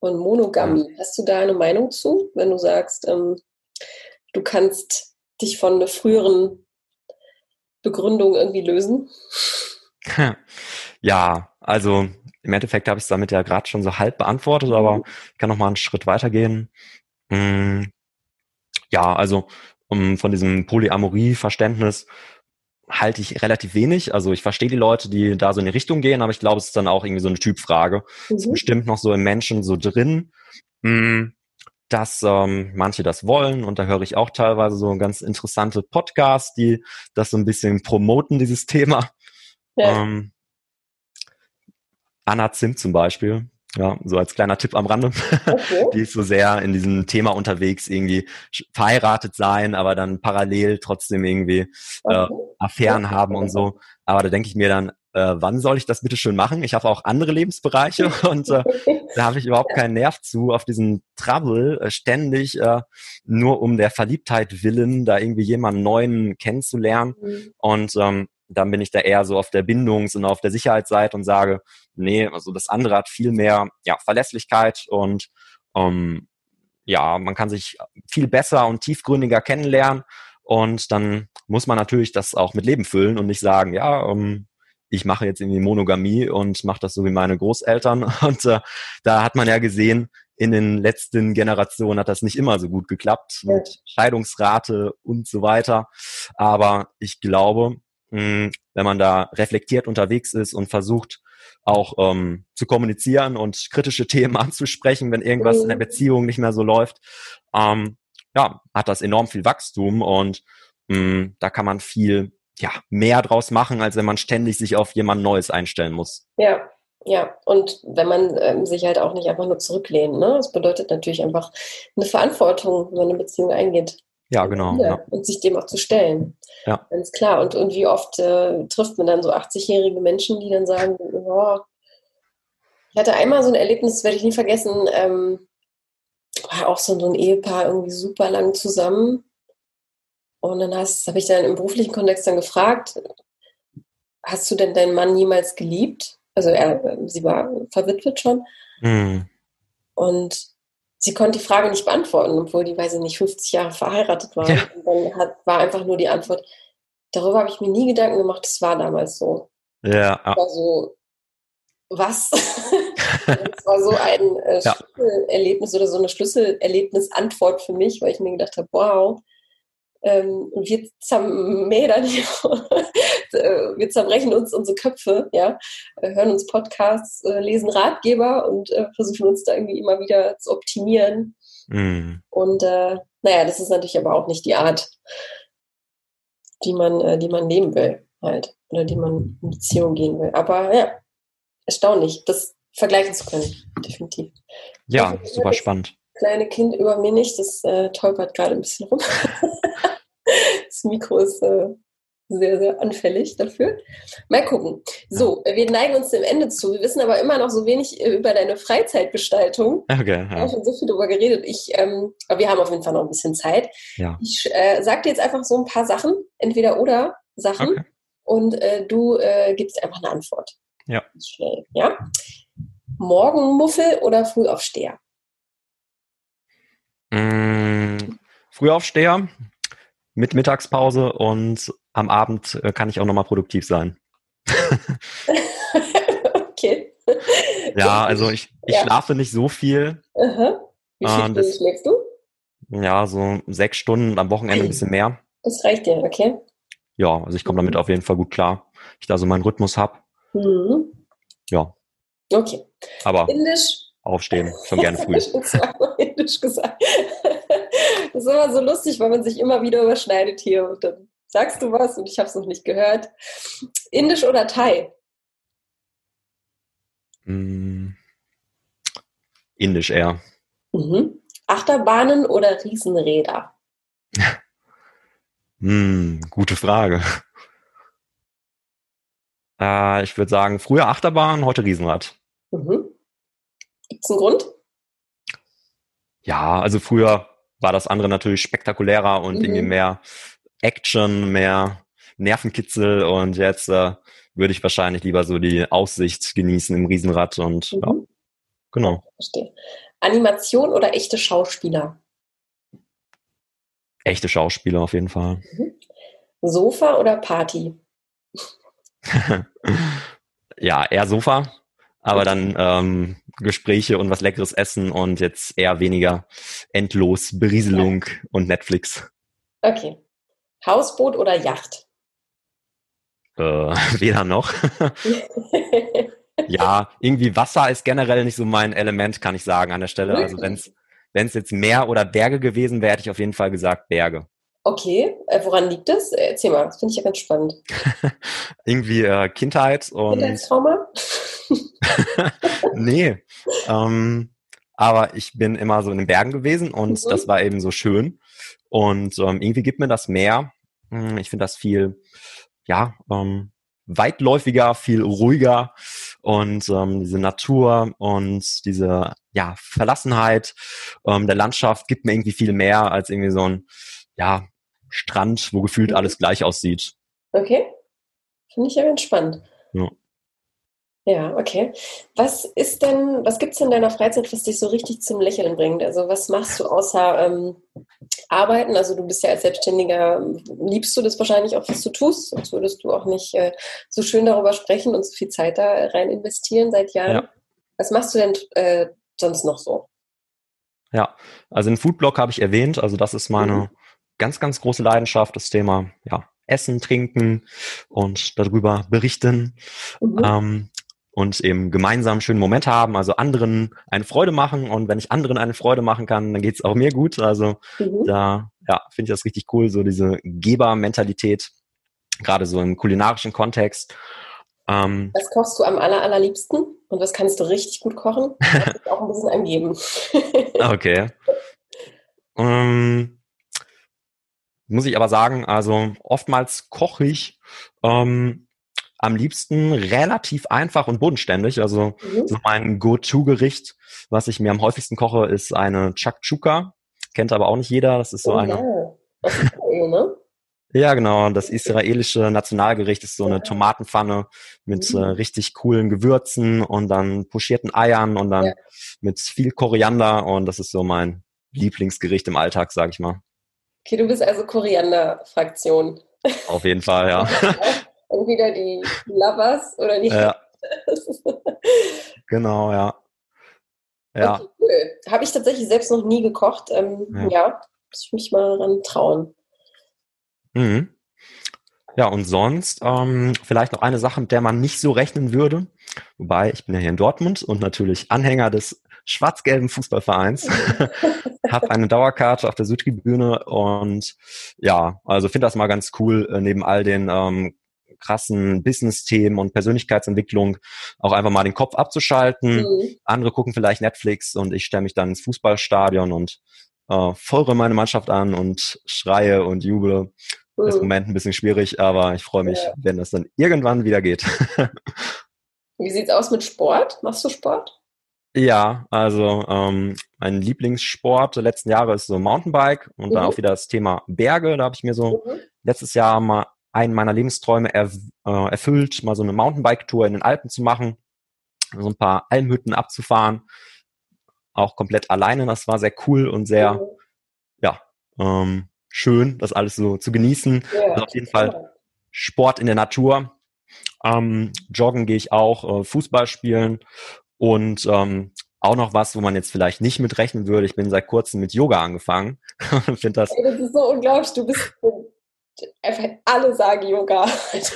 und Monogamie? Hast du da eine Meinung zu, wenn du sagst, ähm, du kannst dich von einer früheren Begründung irgendwie lösen? Ja, also im Endeffekt habe ich es damit ja gerade schon so halb beantwortet, aber mhm. ich kann noch mal einen Schritt weitergehen. Ja, also um, von diesem Polyamorie-Verständnis halte ich relativ wenig. Also ich verstehe die Leute, die da so in die Richtung gehen, aber ich glaube, es ist dann auch irgendwie so eine Typfrage. Mhm. ist bestimmt noch so im Menschen so drin, mm, dass ähm, manche das wollen und da höre ich auch teilweise so ganz interessante Podcasts, die das so ein bisschen promoten, dieses Thema. Ja. Ähm, Anna Zimt zum Beispiel, ja, so als kleiner Tipp am Rande. Okay. Die ist so sehr in diesem Thema unterwegs, irgendwie verheiratet sein, aber dann parallel trotzdem irgendwie äh, okay. äh, Affären okay. haben und so. Aber da denke ich mir dann, äh, wann soll ich das bitte schön machen? Ich habe auch andere Lebensbereiche und äh, da habe ich überhaupt keinen Nerv zu, auf diesen Trouble äh, ständig äh, nur um der Verliebtheit willen, da irgendwie jemanden neuen kennenzulernen. Mhm. Und ähm, dann bin ich da eher so auf der Bindungs- und auf der Sicherheitsseite und sage, nee, also das andere hat viel mehr ja, Verlässlichkeit und ähm, ja, man kann sich viel besser und tiefgründiger kennenlernen und dann muss man natürlich das auch mit Leben füllen und nicht sagen, ja, ähm, ich mache jetzt irgendwie Monogamie und mache das so wie meine Großeltern und äh, da hat man ja gesehen, in den letzten Generationen hat das nicht immer so gut geklappt mit Scheidungsrate und so weiter. Aber ich glaube, mh, wenn man da reflektiert unterwegs ist und versucht, auch ähm, zu kommunizieren und kritische Themen anzusprechen, wenn irgendwas in der mhm. Beziehung nicht mehr so läuft, ähm, ja, hat das enorm viel Wachstum und mh, da kann man viel ja, mehr draus machen, als wenn man ständig sich auf jemand Neues einstellen muss. Ja, ja, und wenn man ähm, sich halt auch nicht einfach nur zurücklehnt, ne? Das bedeutet natürlich einfach eine Verantwortung, wenn man eine Beziehung eingeht. Ja, genau. Ja. Und sich dem auch zu stellen. Ja. Ganz klar. Und, und wie oft äh, trifft man dann so 80-jährige Menschen, die dann sagen, oh, ich hatte einmal so ein Erlebnis, das werde ich nie vergessen, ähm, war auch so, so ein Ehepaar irgendwie super lang zusammen. Und dann habe ich dann im beruflichen Kontext dann gefragt, hast du denn deinen Mann jemals geliebt? Also er, sie war verwitwet schon. Mhm. Und sie konnte die Frage nicht beantworten, obwohl die, weiß ich nicht, 50 Jahre verheiratet war. Ja. Und dann hat, war einfach nur die Antwort, darüber habe ich mir nie Gedanken gemacht, das war damals so. Ja. War so, was? das war so ein äh, ja. Schlüsselerlebnis oder so eine Schlüsselerlebnis-Antwort für mich, weil ich mir gedacht habe, wow, ähm, wir zermädern hier, äh, wir zerbrechen uns unsere Köpfe, ja, äh, hören uns Podcasts, äh, lesen Ratgeber und äh, versuchen uns da irgendwie immer wieder zu optimieren. Mm. Und äh, naja, das ist natürlich aber auch nicht die Art, die man, die man leben will, halt, oder die man in Beziehung gehen will. Aber ja, erstaunlich, das vergleichen zu können, definitiv. Ja, super spannend kleine Kind über mir nicht. Das äh, tolpert gerade ein bisschen rum. das Mikro ist äh, sehr, sehr anfällig dafür. Mal gucken. So, wir neigen uns dem Ende zu. Wir wissen aber immer noch so wenig äh, über deine Freizeitgestaltung. Okay. Ja. Wir haben schon so viel darüber geredet. Ich, ähm, aber wir haben auf jeden Fall noch ein bisschen Zeit. Ja. Ich äh, sag dir jetzt einfach so ein paar Sachen, entweder oder Sachen. Okay. Und äh, du äh, gibst einfach eine Antwort. Ja. Schnell. Ja. Morgenmuffel oder Frühaufsteher? Mm, Frühaufsteher mit Mittagspause und am Abend äh, kann ich auch nochmal produktiv sein. okay. Ja, also ich, ich ja. schlafe nicht so viel. Aha. Wie viele Stunden das, schläfst du? Ja, so sechs Stunden, am Wochenende ein bisschen mehr. Das reicht dir, okay? Ja, also ich komme damit mhm. auf jeden Fall gut klar. Ich da so meinen Rhythmus habe. Mhm. Ja. Okay. Aber Indisch aufstehen, schon gerne früh. Indisch gesagt. Das ist immer so lustig, weil man sich immer wieder überschneidet hier und dann sagst du was und ich habe es noch nicht gehört. Indisch oder Thai? Mm, Indisch eher. Mhm. Achterbahnen oder Riesenräder? hm, gute Frage. Äh, ich würde sagen, früher Achterbahn, heute Riesenrad. Mhm. Gibt es einen Grund? Ja, also früher war das andere natürlich spektakulärer und mhm. irgendwie mehr Action, mehr Nervenkitzel und jetzt äh, würde ich wahrscheinlich lieber so die Aussicht genießen im Riesenrad und mhm. ja, genau. Verstehe. Animation oder echte Schauspieler? Echte Schauspieler auf jeden Fall. Mhm. Sofa oder Party? ja, eher Sofa aber dann ähm, Gespräche und was leckeres Essen und jetzt eher weniger endlos Berieselung ja. und Netflix. Okay. Hausboot oder Yacht? Äh, weder noch. ja, irgendwie Wasser ist generell nicht so mein Element, kann ich sagen an der Stelle. Also wenn es wenn es jetzt Meer oder Berge gewesen wäre, hätte ich auf jeden Fall gesagt Berge. Okay, äh, woran liegt das? Erzähl mal, das finde ich ja ganz spannend. Irgendwie äh, Kindheit und. Kindheitstrauma? nee. Ähm, aber ich bin immer so in den Bergen gewesen und mhm. das war eben so schön. Und ähm, irgendwie gibt mir das mehr. Hm, ich finde das viel, ja, ähm, weitläufiger, viel ruhiger und ähm, diese Natur und diese ja Verlassenheit ähm, der Landschaft gibt mir irgendwie viel mehr als irgendwie so ein ja Strand, wo gefühlt mhm. alles gleich aussieht. Okay, finde ich ja ganz spannend. Ja. Ja, okay. Was ist denn, was gibt es in deiner Freizeit, was dich so richtig zum Lächeln bringt? Also was machst du außer ähm, Arbeiten? Also du bist ja als Selbstständiger, liebst du das wahrscheinlich auch, was du tust? Sonst würdest du auch nicht äh, so schön darüber sprechen und so viel Zeit da rein investieren seit Jahren. Ja. Was machst du denn äh, sonst noch so? Ja, also den Foodblog habe ich erwähnt. Also das ist meine mhm. Ganz, ganz große Leidenschaft, das Thema ja, essen, trinken und darüber berichten. Mhm. Ähm, und eben gemeinsam schönen Moment haben, also anderen eine Freude machen. Und wenn ich anderen eine Freude machen kann, dann geht's auch mir gut. Also mhm. da ja, finde ich das richtig cool, so diese Geber-Mentalität, gerade so im kulinarischen Kontext. Ähm, was kochst du am aller, allerliebsten? Und was kannst du richtig gut kochen? Das auch ein bisschen angeben. okay. Ähm, muss ich aber sagen, also oftmals koche ich ähm, am liebsten relativ einfach und bodenständig. Also mhm. so mein Go-To-Gericht, was ich mir am häufigsten koche, ist eine Chakchuka. Kennt aber auch nicht jeder. Das ist so oh, eine. Ja. Ist ne? Ja, genau. Das israelische Nationalgericht ist so eine Tomatenpfanne mit mhm. äh, richtig coolen Gewürzen und dann pochierten Eiern und dann ja. mit viel Koriander und das ist so mein Lieblingsgericht im Alltag, sag ich mal. Okay, du bist also Koriander-Fraktion. Auf jeden Fall, ja. Entweder die Lovers oder die. Ja. genau, ja. Ja. Okay, cool. Habe ich tatsächlich selbst noch nie gekocht. Ähm, ja. ja, muss ich mich mal ran trauen. Mhm. Ja, und sonst ähm, vielleicht noch eine Sache, mit der man nicht so rechnen würde. Wobei, ich bin ja hier in Dortmund und natürlich Anhänger des schwarz-gelben Fußballvereins. habe eine Dauerkarte auf der Südtribüne und ja, also finde das mal ganz cool, äh, neben all den ähm, krassen Business-Themen und Persönlichkeitsentwicklung auch einfach mal den Kopf abzuschalten. Mhm. Andere gucken vielleicht Netflix und ich stelle mich dann ins Fußballstadion und äh, feuere meine Mannschaft an und schreie und jubele. Mhm. Ist im Moment ein bisschen schwierig, aber ich freue mich, ja. wenn das dann irgendwann wieder geht. Wie sieht's aus mit Sport? Machst du Sport? Ja, also ähm, mein Lieblingssport der letzten Jahre ist so Mountainbike und mhm. dann auch wieder das Thema Berge. Da habe ich mir so mhm. letztes Jahr mal einen meiner Lebensträume er, äh, erfüllt, mal so eine Mountainbike-Tour in den Alpen zu machen, so ein paar Almhütten abzufahren, auch komplett alleine. Das war sehr cool und sehr, mhm. ja, ähm, schön, das alles so zu genießen. Ja, also auf jeden Fall Sport in der Natur. Ähm, joggen gehe ich auch, äh, Fußball spielen und ähm, auch noch was, wo man jetzt vielleicht nicht mitrechnen würde. Ich bin seit kurzem mit Yoga angefangen finde das. Das ist so unglaublich. Du bist einfach alle sagen Yoga, den ich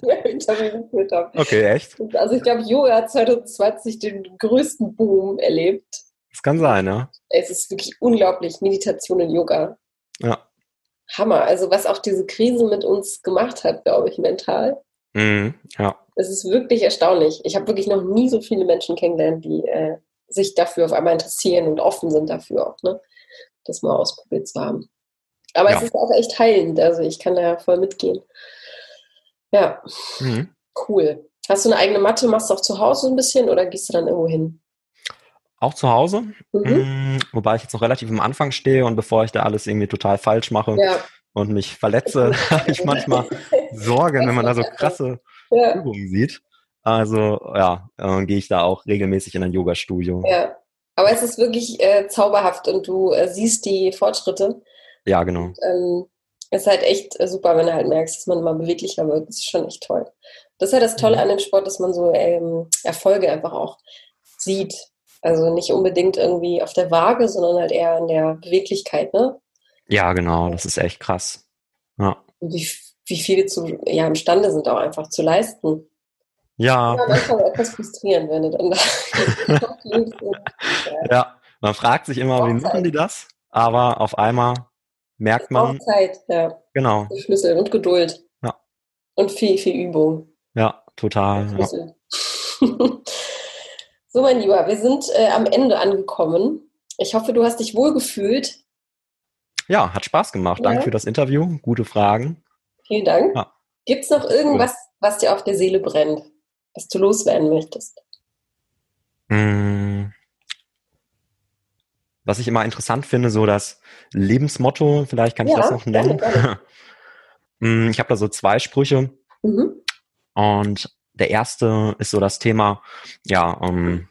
hier Interview geführt habe. Okay, echt? Also ich glaube, Yoga hat 2020 den größten Boom erlebt. Das kann sein, ja. Es ist wirklich unglaublich, Meditation und Yoga. Ja. Hammer. Also was auch diese Krise mit uns gemacht hat, glaube ich, mental. Mhm, ja. Es ist wirklich erstaunlich. Ich habe wirklich noch nie so viele Menschen kennengelernt, die äh, sich dafür auf einmal interessieren und offen sind dafür auch, ne? das mal ausprobiert zu haben. Aber ja. es ist auch echt heilend. Also ich kann da ja voll mitgehen. Ja, mhm. cool. Hast du eine eigene Matte? Machst du auch zu Hause ein bisschen oder gehst du dann irgendwo hin? Auch zu Hause, mhm. mm, wobei ich jetzt noch relativ am Anfang stehe und bevor ich da alles irgendwie total falsch mache ja. Und mich verletze, habe ich manchmal Sorge, wenn man da so krasse ja. Übungen sieht. Also ja, äh, gehe ich da auch regelmäßig in ein Yoga-Studio. Ja, aber es ist wirklich äh, zauberhaft und du äh, siehst die Fortschritte. Ja, genau. Und, ähm, ist halt echt äh, super, wenn du halt merkst, dass man immer beweglicher wird. Das ist schon echt toll. Das ist ja das Tolle mhm. an dem Sport, dass man so ähm, Erfolge einfach auch sieht. Also nicht unbedingt irgendwie auf der Waage, sondern halt eher in der Beweglichkeit, ne? Ja, genau. Das ist echt krass. Ja. Wie, wie viele zu, ja, imstande sind auch einfach zu leisten. Ja. Ja, manchmal etwas frustrierend, wenn du dann da ja. man fragt sich immer, wie machen die das? Aber auf einmal merkt man. Auch Zeit, ja. Genau. Schlüssel und Geduld. Ja. Und viel, viel Übung. Ja, total. Ja. so, mein Lieber, wir sind äh, am Ende angekommen. Ich hoffe, du hast dich wohlgefühlt. Ja, hat Spaß gemacht. Ja. Danke für das Interview. Gute Fragen. Vielen Dank. Ja. Gibt es noch irgendwas, was dir auf der Seele brennt, was du loswerden möchtest? Mmh was ich immer interessant finde, so das Lebensmotto, vielleicht kann ich ja, das noch nennen. Gerne, gerne. Mm, ich habe da so zwei Sprüche. Mhm. Und der erste ist so das Thema, ja, um, ähm,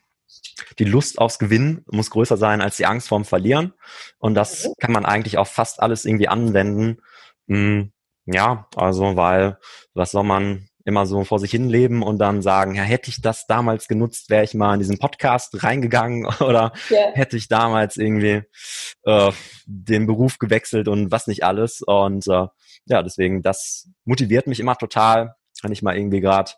die Lust aufs Gewinnen muss größer sein als die Angst vorm Verlieren. Und das mhm. kann man eigentlich auf fast alles irgendwie anwenden. Mm, ja, also weil, was soll man immer so vor sich hin leben und dann sagen, ja, hätte ich das damals genutzt, wäre ich mal in diesen Podcast reingegangen oder yeah. hätte ich damals irgendwie äh, den Beruf gewechselt und was nicht alles. Und äh, ja, deswegen, das motiviert mich immer total, wenn ich mal irgendwie gerade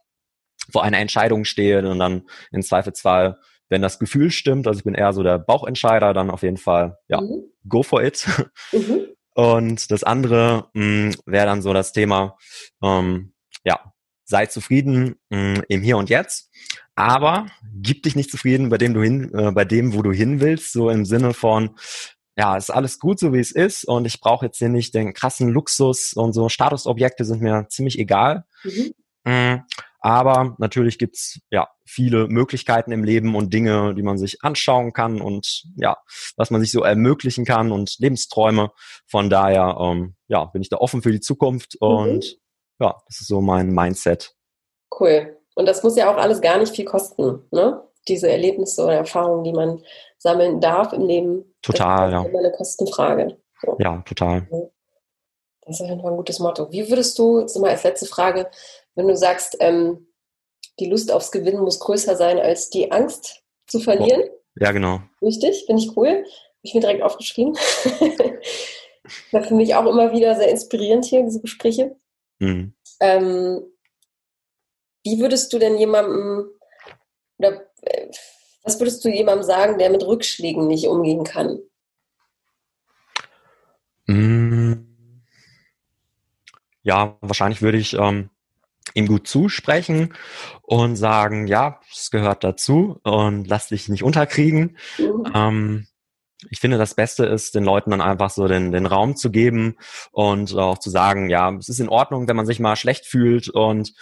vor einer Entscheidung stehe und dann in Zweifelsfall, wenn das Gefühl stimmt, also ich bin eher so der Bauchentscheider, dann auf jeden Fall, ja, mhm. go for it. Mhm. Und das andere mm, wäre dann so das Thema, ähm, ja, sei zufrieden mh, mm, im Hier und Jetzt, aber gib dich nicht zufrieden bei dem du hin, äh, bei dem, wo du hin willst, so im Sinne von, ja, ist alles gut so wie es ist und ich brauche jetzt hier nicht den krassen Luxus und so Statusobjekte sind mir ziemlich egal. Mhm. Mm, aber natürlich gibt's ja viele Möglichkeiten im Leben und Dinge, die man sich anschauen kann und ja, was man sich so ermöglichen kann und Lebensträume. Von daher ähm, ja, bin ich da offen für die Zukunft mhm. und ja, das ist so mein Mindset. Cool. Und das muss ja auch alles gar nicht viel kosten, ne? Diese Erlebnisse oder Erfahrungen, die man sammeln darf im Leben. Total, das ja. Immer eine Kostenfrage. So. Ja, total. Das ist auf jeden Fall ein gutes Motto. Wie würdest du, jetzt mal als letzte Frage, wenn du sagst, ähm, die Lust aufs Gewinnen muss größer sein als die Angst zu verlieren. Ja, genau. Richtig, finde ich cool. Habe ich mir direkt aufgeschrieben. War für mich auch immer wieder sehr inspirierend hier, diese Gespräche. Mhm. Ähm, wie würdest du denn jemandem, oder äh, was würdest du jemandem sagen, der mit Rückschlägen nicht umgehen kann? Mm. Ja, wahrscheinlich würde ich ähm, ihm gut zusprechen und sagen, ja, es gehört dazu und lass dich nicht unterkriegen. Mhm. Ähm, ich finde, das Beste ist, den Leuten dann einfach so den, den Raum zu geben und auch zu sagen, ja, es ist in Ordnung, wenn man sich mal schlecht fühlt und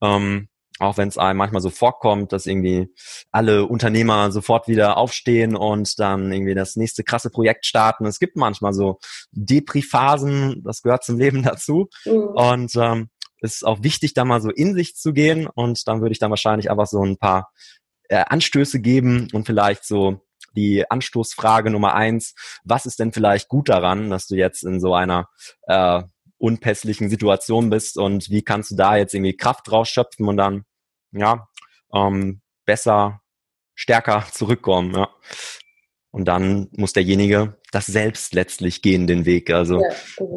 ähm, auch wenn es einem manchmal so vorkommt, dass irgendwie alle Unternehmer sofort wieder aufstehen und dann irgendwie das nächste krasse Projekt starten. Es gibt manchmal so Depri-Phasen, das gehört zum Leben dazu. Mhm. Und ähm, ist auch wichtig, da mal so in sich zu gehen und dann würde ich dann wahrscheinlich einfach so ein paar äh, Anstöße geben und vielleicht so die Anstoßfrage Nummer eins, was ist denn vielleicht gut daran, dass du jetzt in so einer äh, unpässlichen Situation bist und wie kannst du da jetzt irgendwie Kraft rausschöpfen und dann, ja, ähm, besser, stärker zurückkommen, ja. Und dann muss derjenige das selbst letztlich gehen, den Weg. Also ja,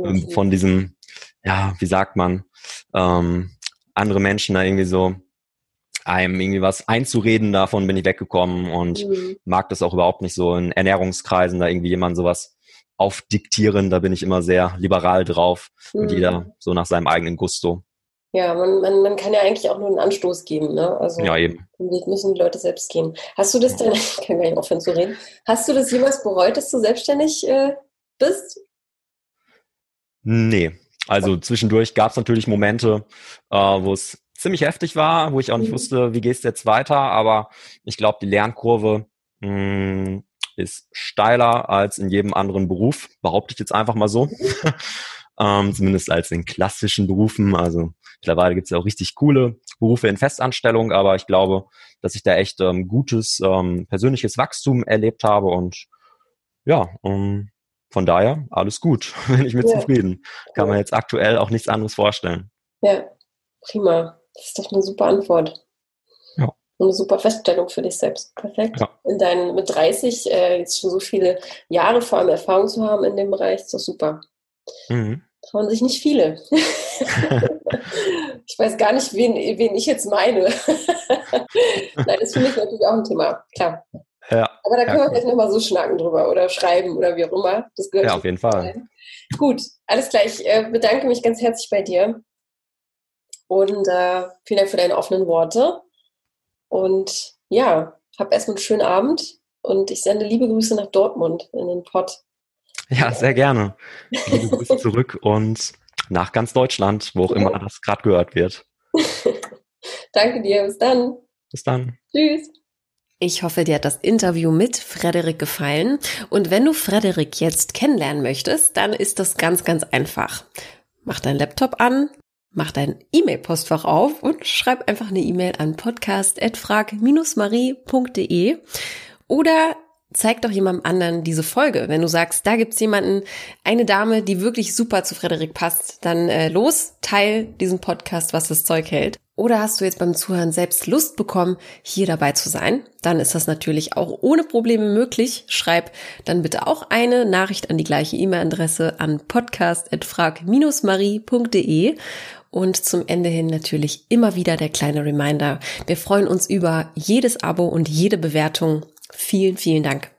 ähm, von diesem, ja, wie sagt man, ähm, andere Menschen da irgendwie so einem irgendwie was einzureden, davon bin ich weggekommen und mhm. mag das auch überhaupt nicht so in Ernährungskreisen, da irgendwie jemand sowas aufdiktieren, da bin ich immer sehr liberal drauf mhm. und jeder so nach seinem eigenen Gusto. Ja, man, man, man kann ja eigentlich auch nur einen Anstoß geben, ne? Also ja, eben. müssen die Leute selbst gehen. Hast du das denn, ich kann gar nicht aufhören zu reden, hast du das jemals bereut, dass du selbstständig äh, bist? Nee, also zwischendurch gab es natürlich Momente, äh, wo es ziemlich heftig war, wo ich auch nicht mhm. wusste, wie gehst du jetzt weiter. Aber ich glaube, die Lernkurve mh, hm, ist steiler als in jedem anderen Beruf, behaupte ich jetzt einfach mal so. ähm, zumindest als in klassischen Berufen. Also mittlerweile gibt es ja auch richtig coole Berufe in Festanstellung, aber ich glaube, dass ich da echt ähm, gutes ähm, persönliches Wachstum erlebt habe und ja, ähm, von daher, alles gut, bin ich mit ja. zufrieden. Kann man jetzt aktuell auch nichts anderes vorstellen. Ja, prima. Das ist doch eine super Antwort. Ja. Eine super Feststellung für dich selbst. Perfekt. Ja. In deinen, mit 30 äh, jetzt schon so viele Jahre vor allem Erfahrung zu haben in dem Bereich, ist doch super. Mhm. Trauen sich nicht viele. ich weiß gar nicht, wen, wen ich jetzt meine. Nein, das finde ich natürlich auch ein Thema. Klar. Ja, Aber da können ja, wir vielleicht nochmal so schnacken drüber oder schreiben oder wie auch immer. Das gehört ja, auf jeden Fall. Rein. Gut, alles klar. Ich äh, bedanke mich ganz herzlich bei dir. Und äh, vielen Dank für deine offenen Worte. Und ja, hab erstmal einen schönen Abend und ich sende liebe Grüße nach Dortmund in den Pott. Ja, sehr gerne. Liebe Grüße zurück und nach ganz Deutschland, wo auch immer das gerade gehört wird. Danke dir. Bis dann. Bis dann. Tschüss. Ich hoffe, dir hat das Interview mit Frederik gefallen. Und wenn du Frederik jetzt kennenlernen möchtest, dann ist das ganz, ganz einfach. Mach dein Laptop an, mach dein E-Mail-Postfach auf und schreib einfach eine E-Mail an podcast.frag-marie.de oder zeig doch jemandem anderen diese Folge. Wenn du sagst, da gibt's jemanden, eine Dame, die wirklich super zu Frederik passt, dann äh, los, teil diesen Podcast, was das Zeug hält. Oder hast du jetzt beim Zuhören selbst Lust bekommen, hier dabei zu sein? Dann ist das natürlich auch ohne Probleme möglich. Schreib dann bitte auch eine Nachricht an die gleiche E-Mail-Adresse an podcast.frag-marie.de und zum Ende hin natürlich immer wieder der kleine Reminder. Wir freuen uns über jedes Abo und jede Bewertung. Vielen, vielen Dank.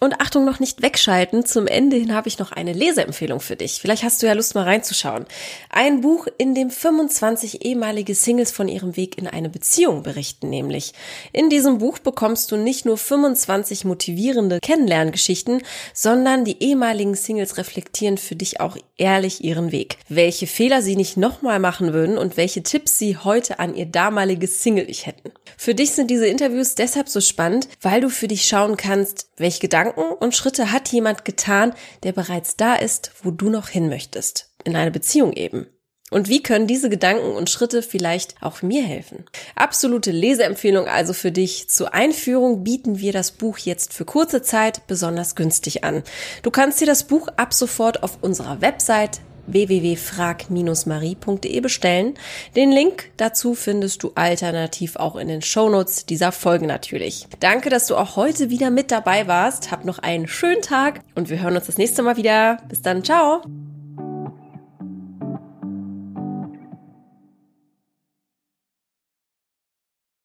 Und Achtung, noch nicht wegschalten. Zum Ende hin habe ich noch eine Leseempfehlung für dich. Vielleicht hast du ja Lust mal reinzuschauen. Ein Buch, in dem 25 ehemalige Singles von ihrem Weg in eine Beziehung berichten, nämlich. In diesem Buch bekommst du nicht nur 25 motivierende Kennenlerngeschichten, sondern die ehemaligen Singles reflektieren für dich auch ehrlich ihren Weg. Welche Fehler sie nicht nochmal machen würden und welche Tipps sie heute an ihr damaliges Single-Ich hätten. Für dich sind diese Interviews deshalb so spannend, weil du für dich schauen kannst, welche Gedanken und Schritte hat jemand getan, der bereits da ist, wo du noch hin möchtest. In einer Beziehung eben. Und wie können diese Gedanken und Schritte vielleicht auch mir helfen? Absolute Leseempfehlung also für dich. Zur Einführung bieten wir das Buch jetzt für kurze Zeit besonders günstig an. Du kannst dir das Buch ab sofort auf unserer Website www.frag-marie.de bestellen. Den Link dazu findest du alternativ auch in den Shownotes dieser Folge natürlich. Danke, dass du auch heute wieder mit dabei warst. Hab noch einen schönen Tag und wir hören uns das nächste Mal wieder. Bis dann, ciao!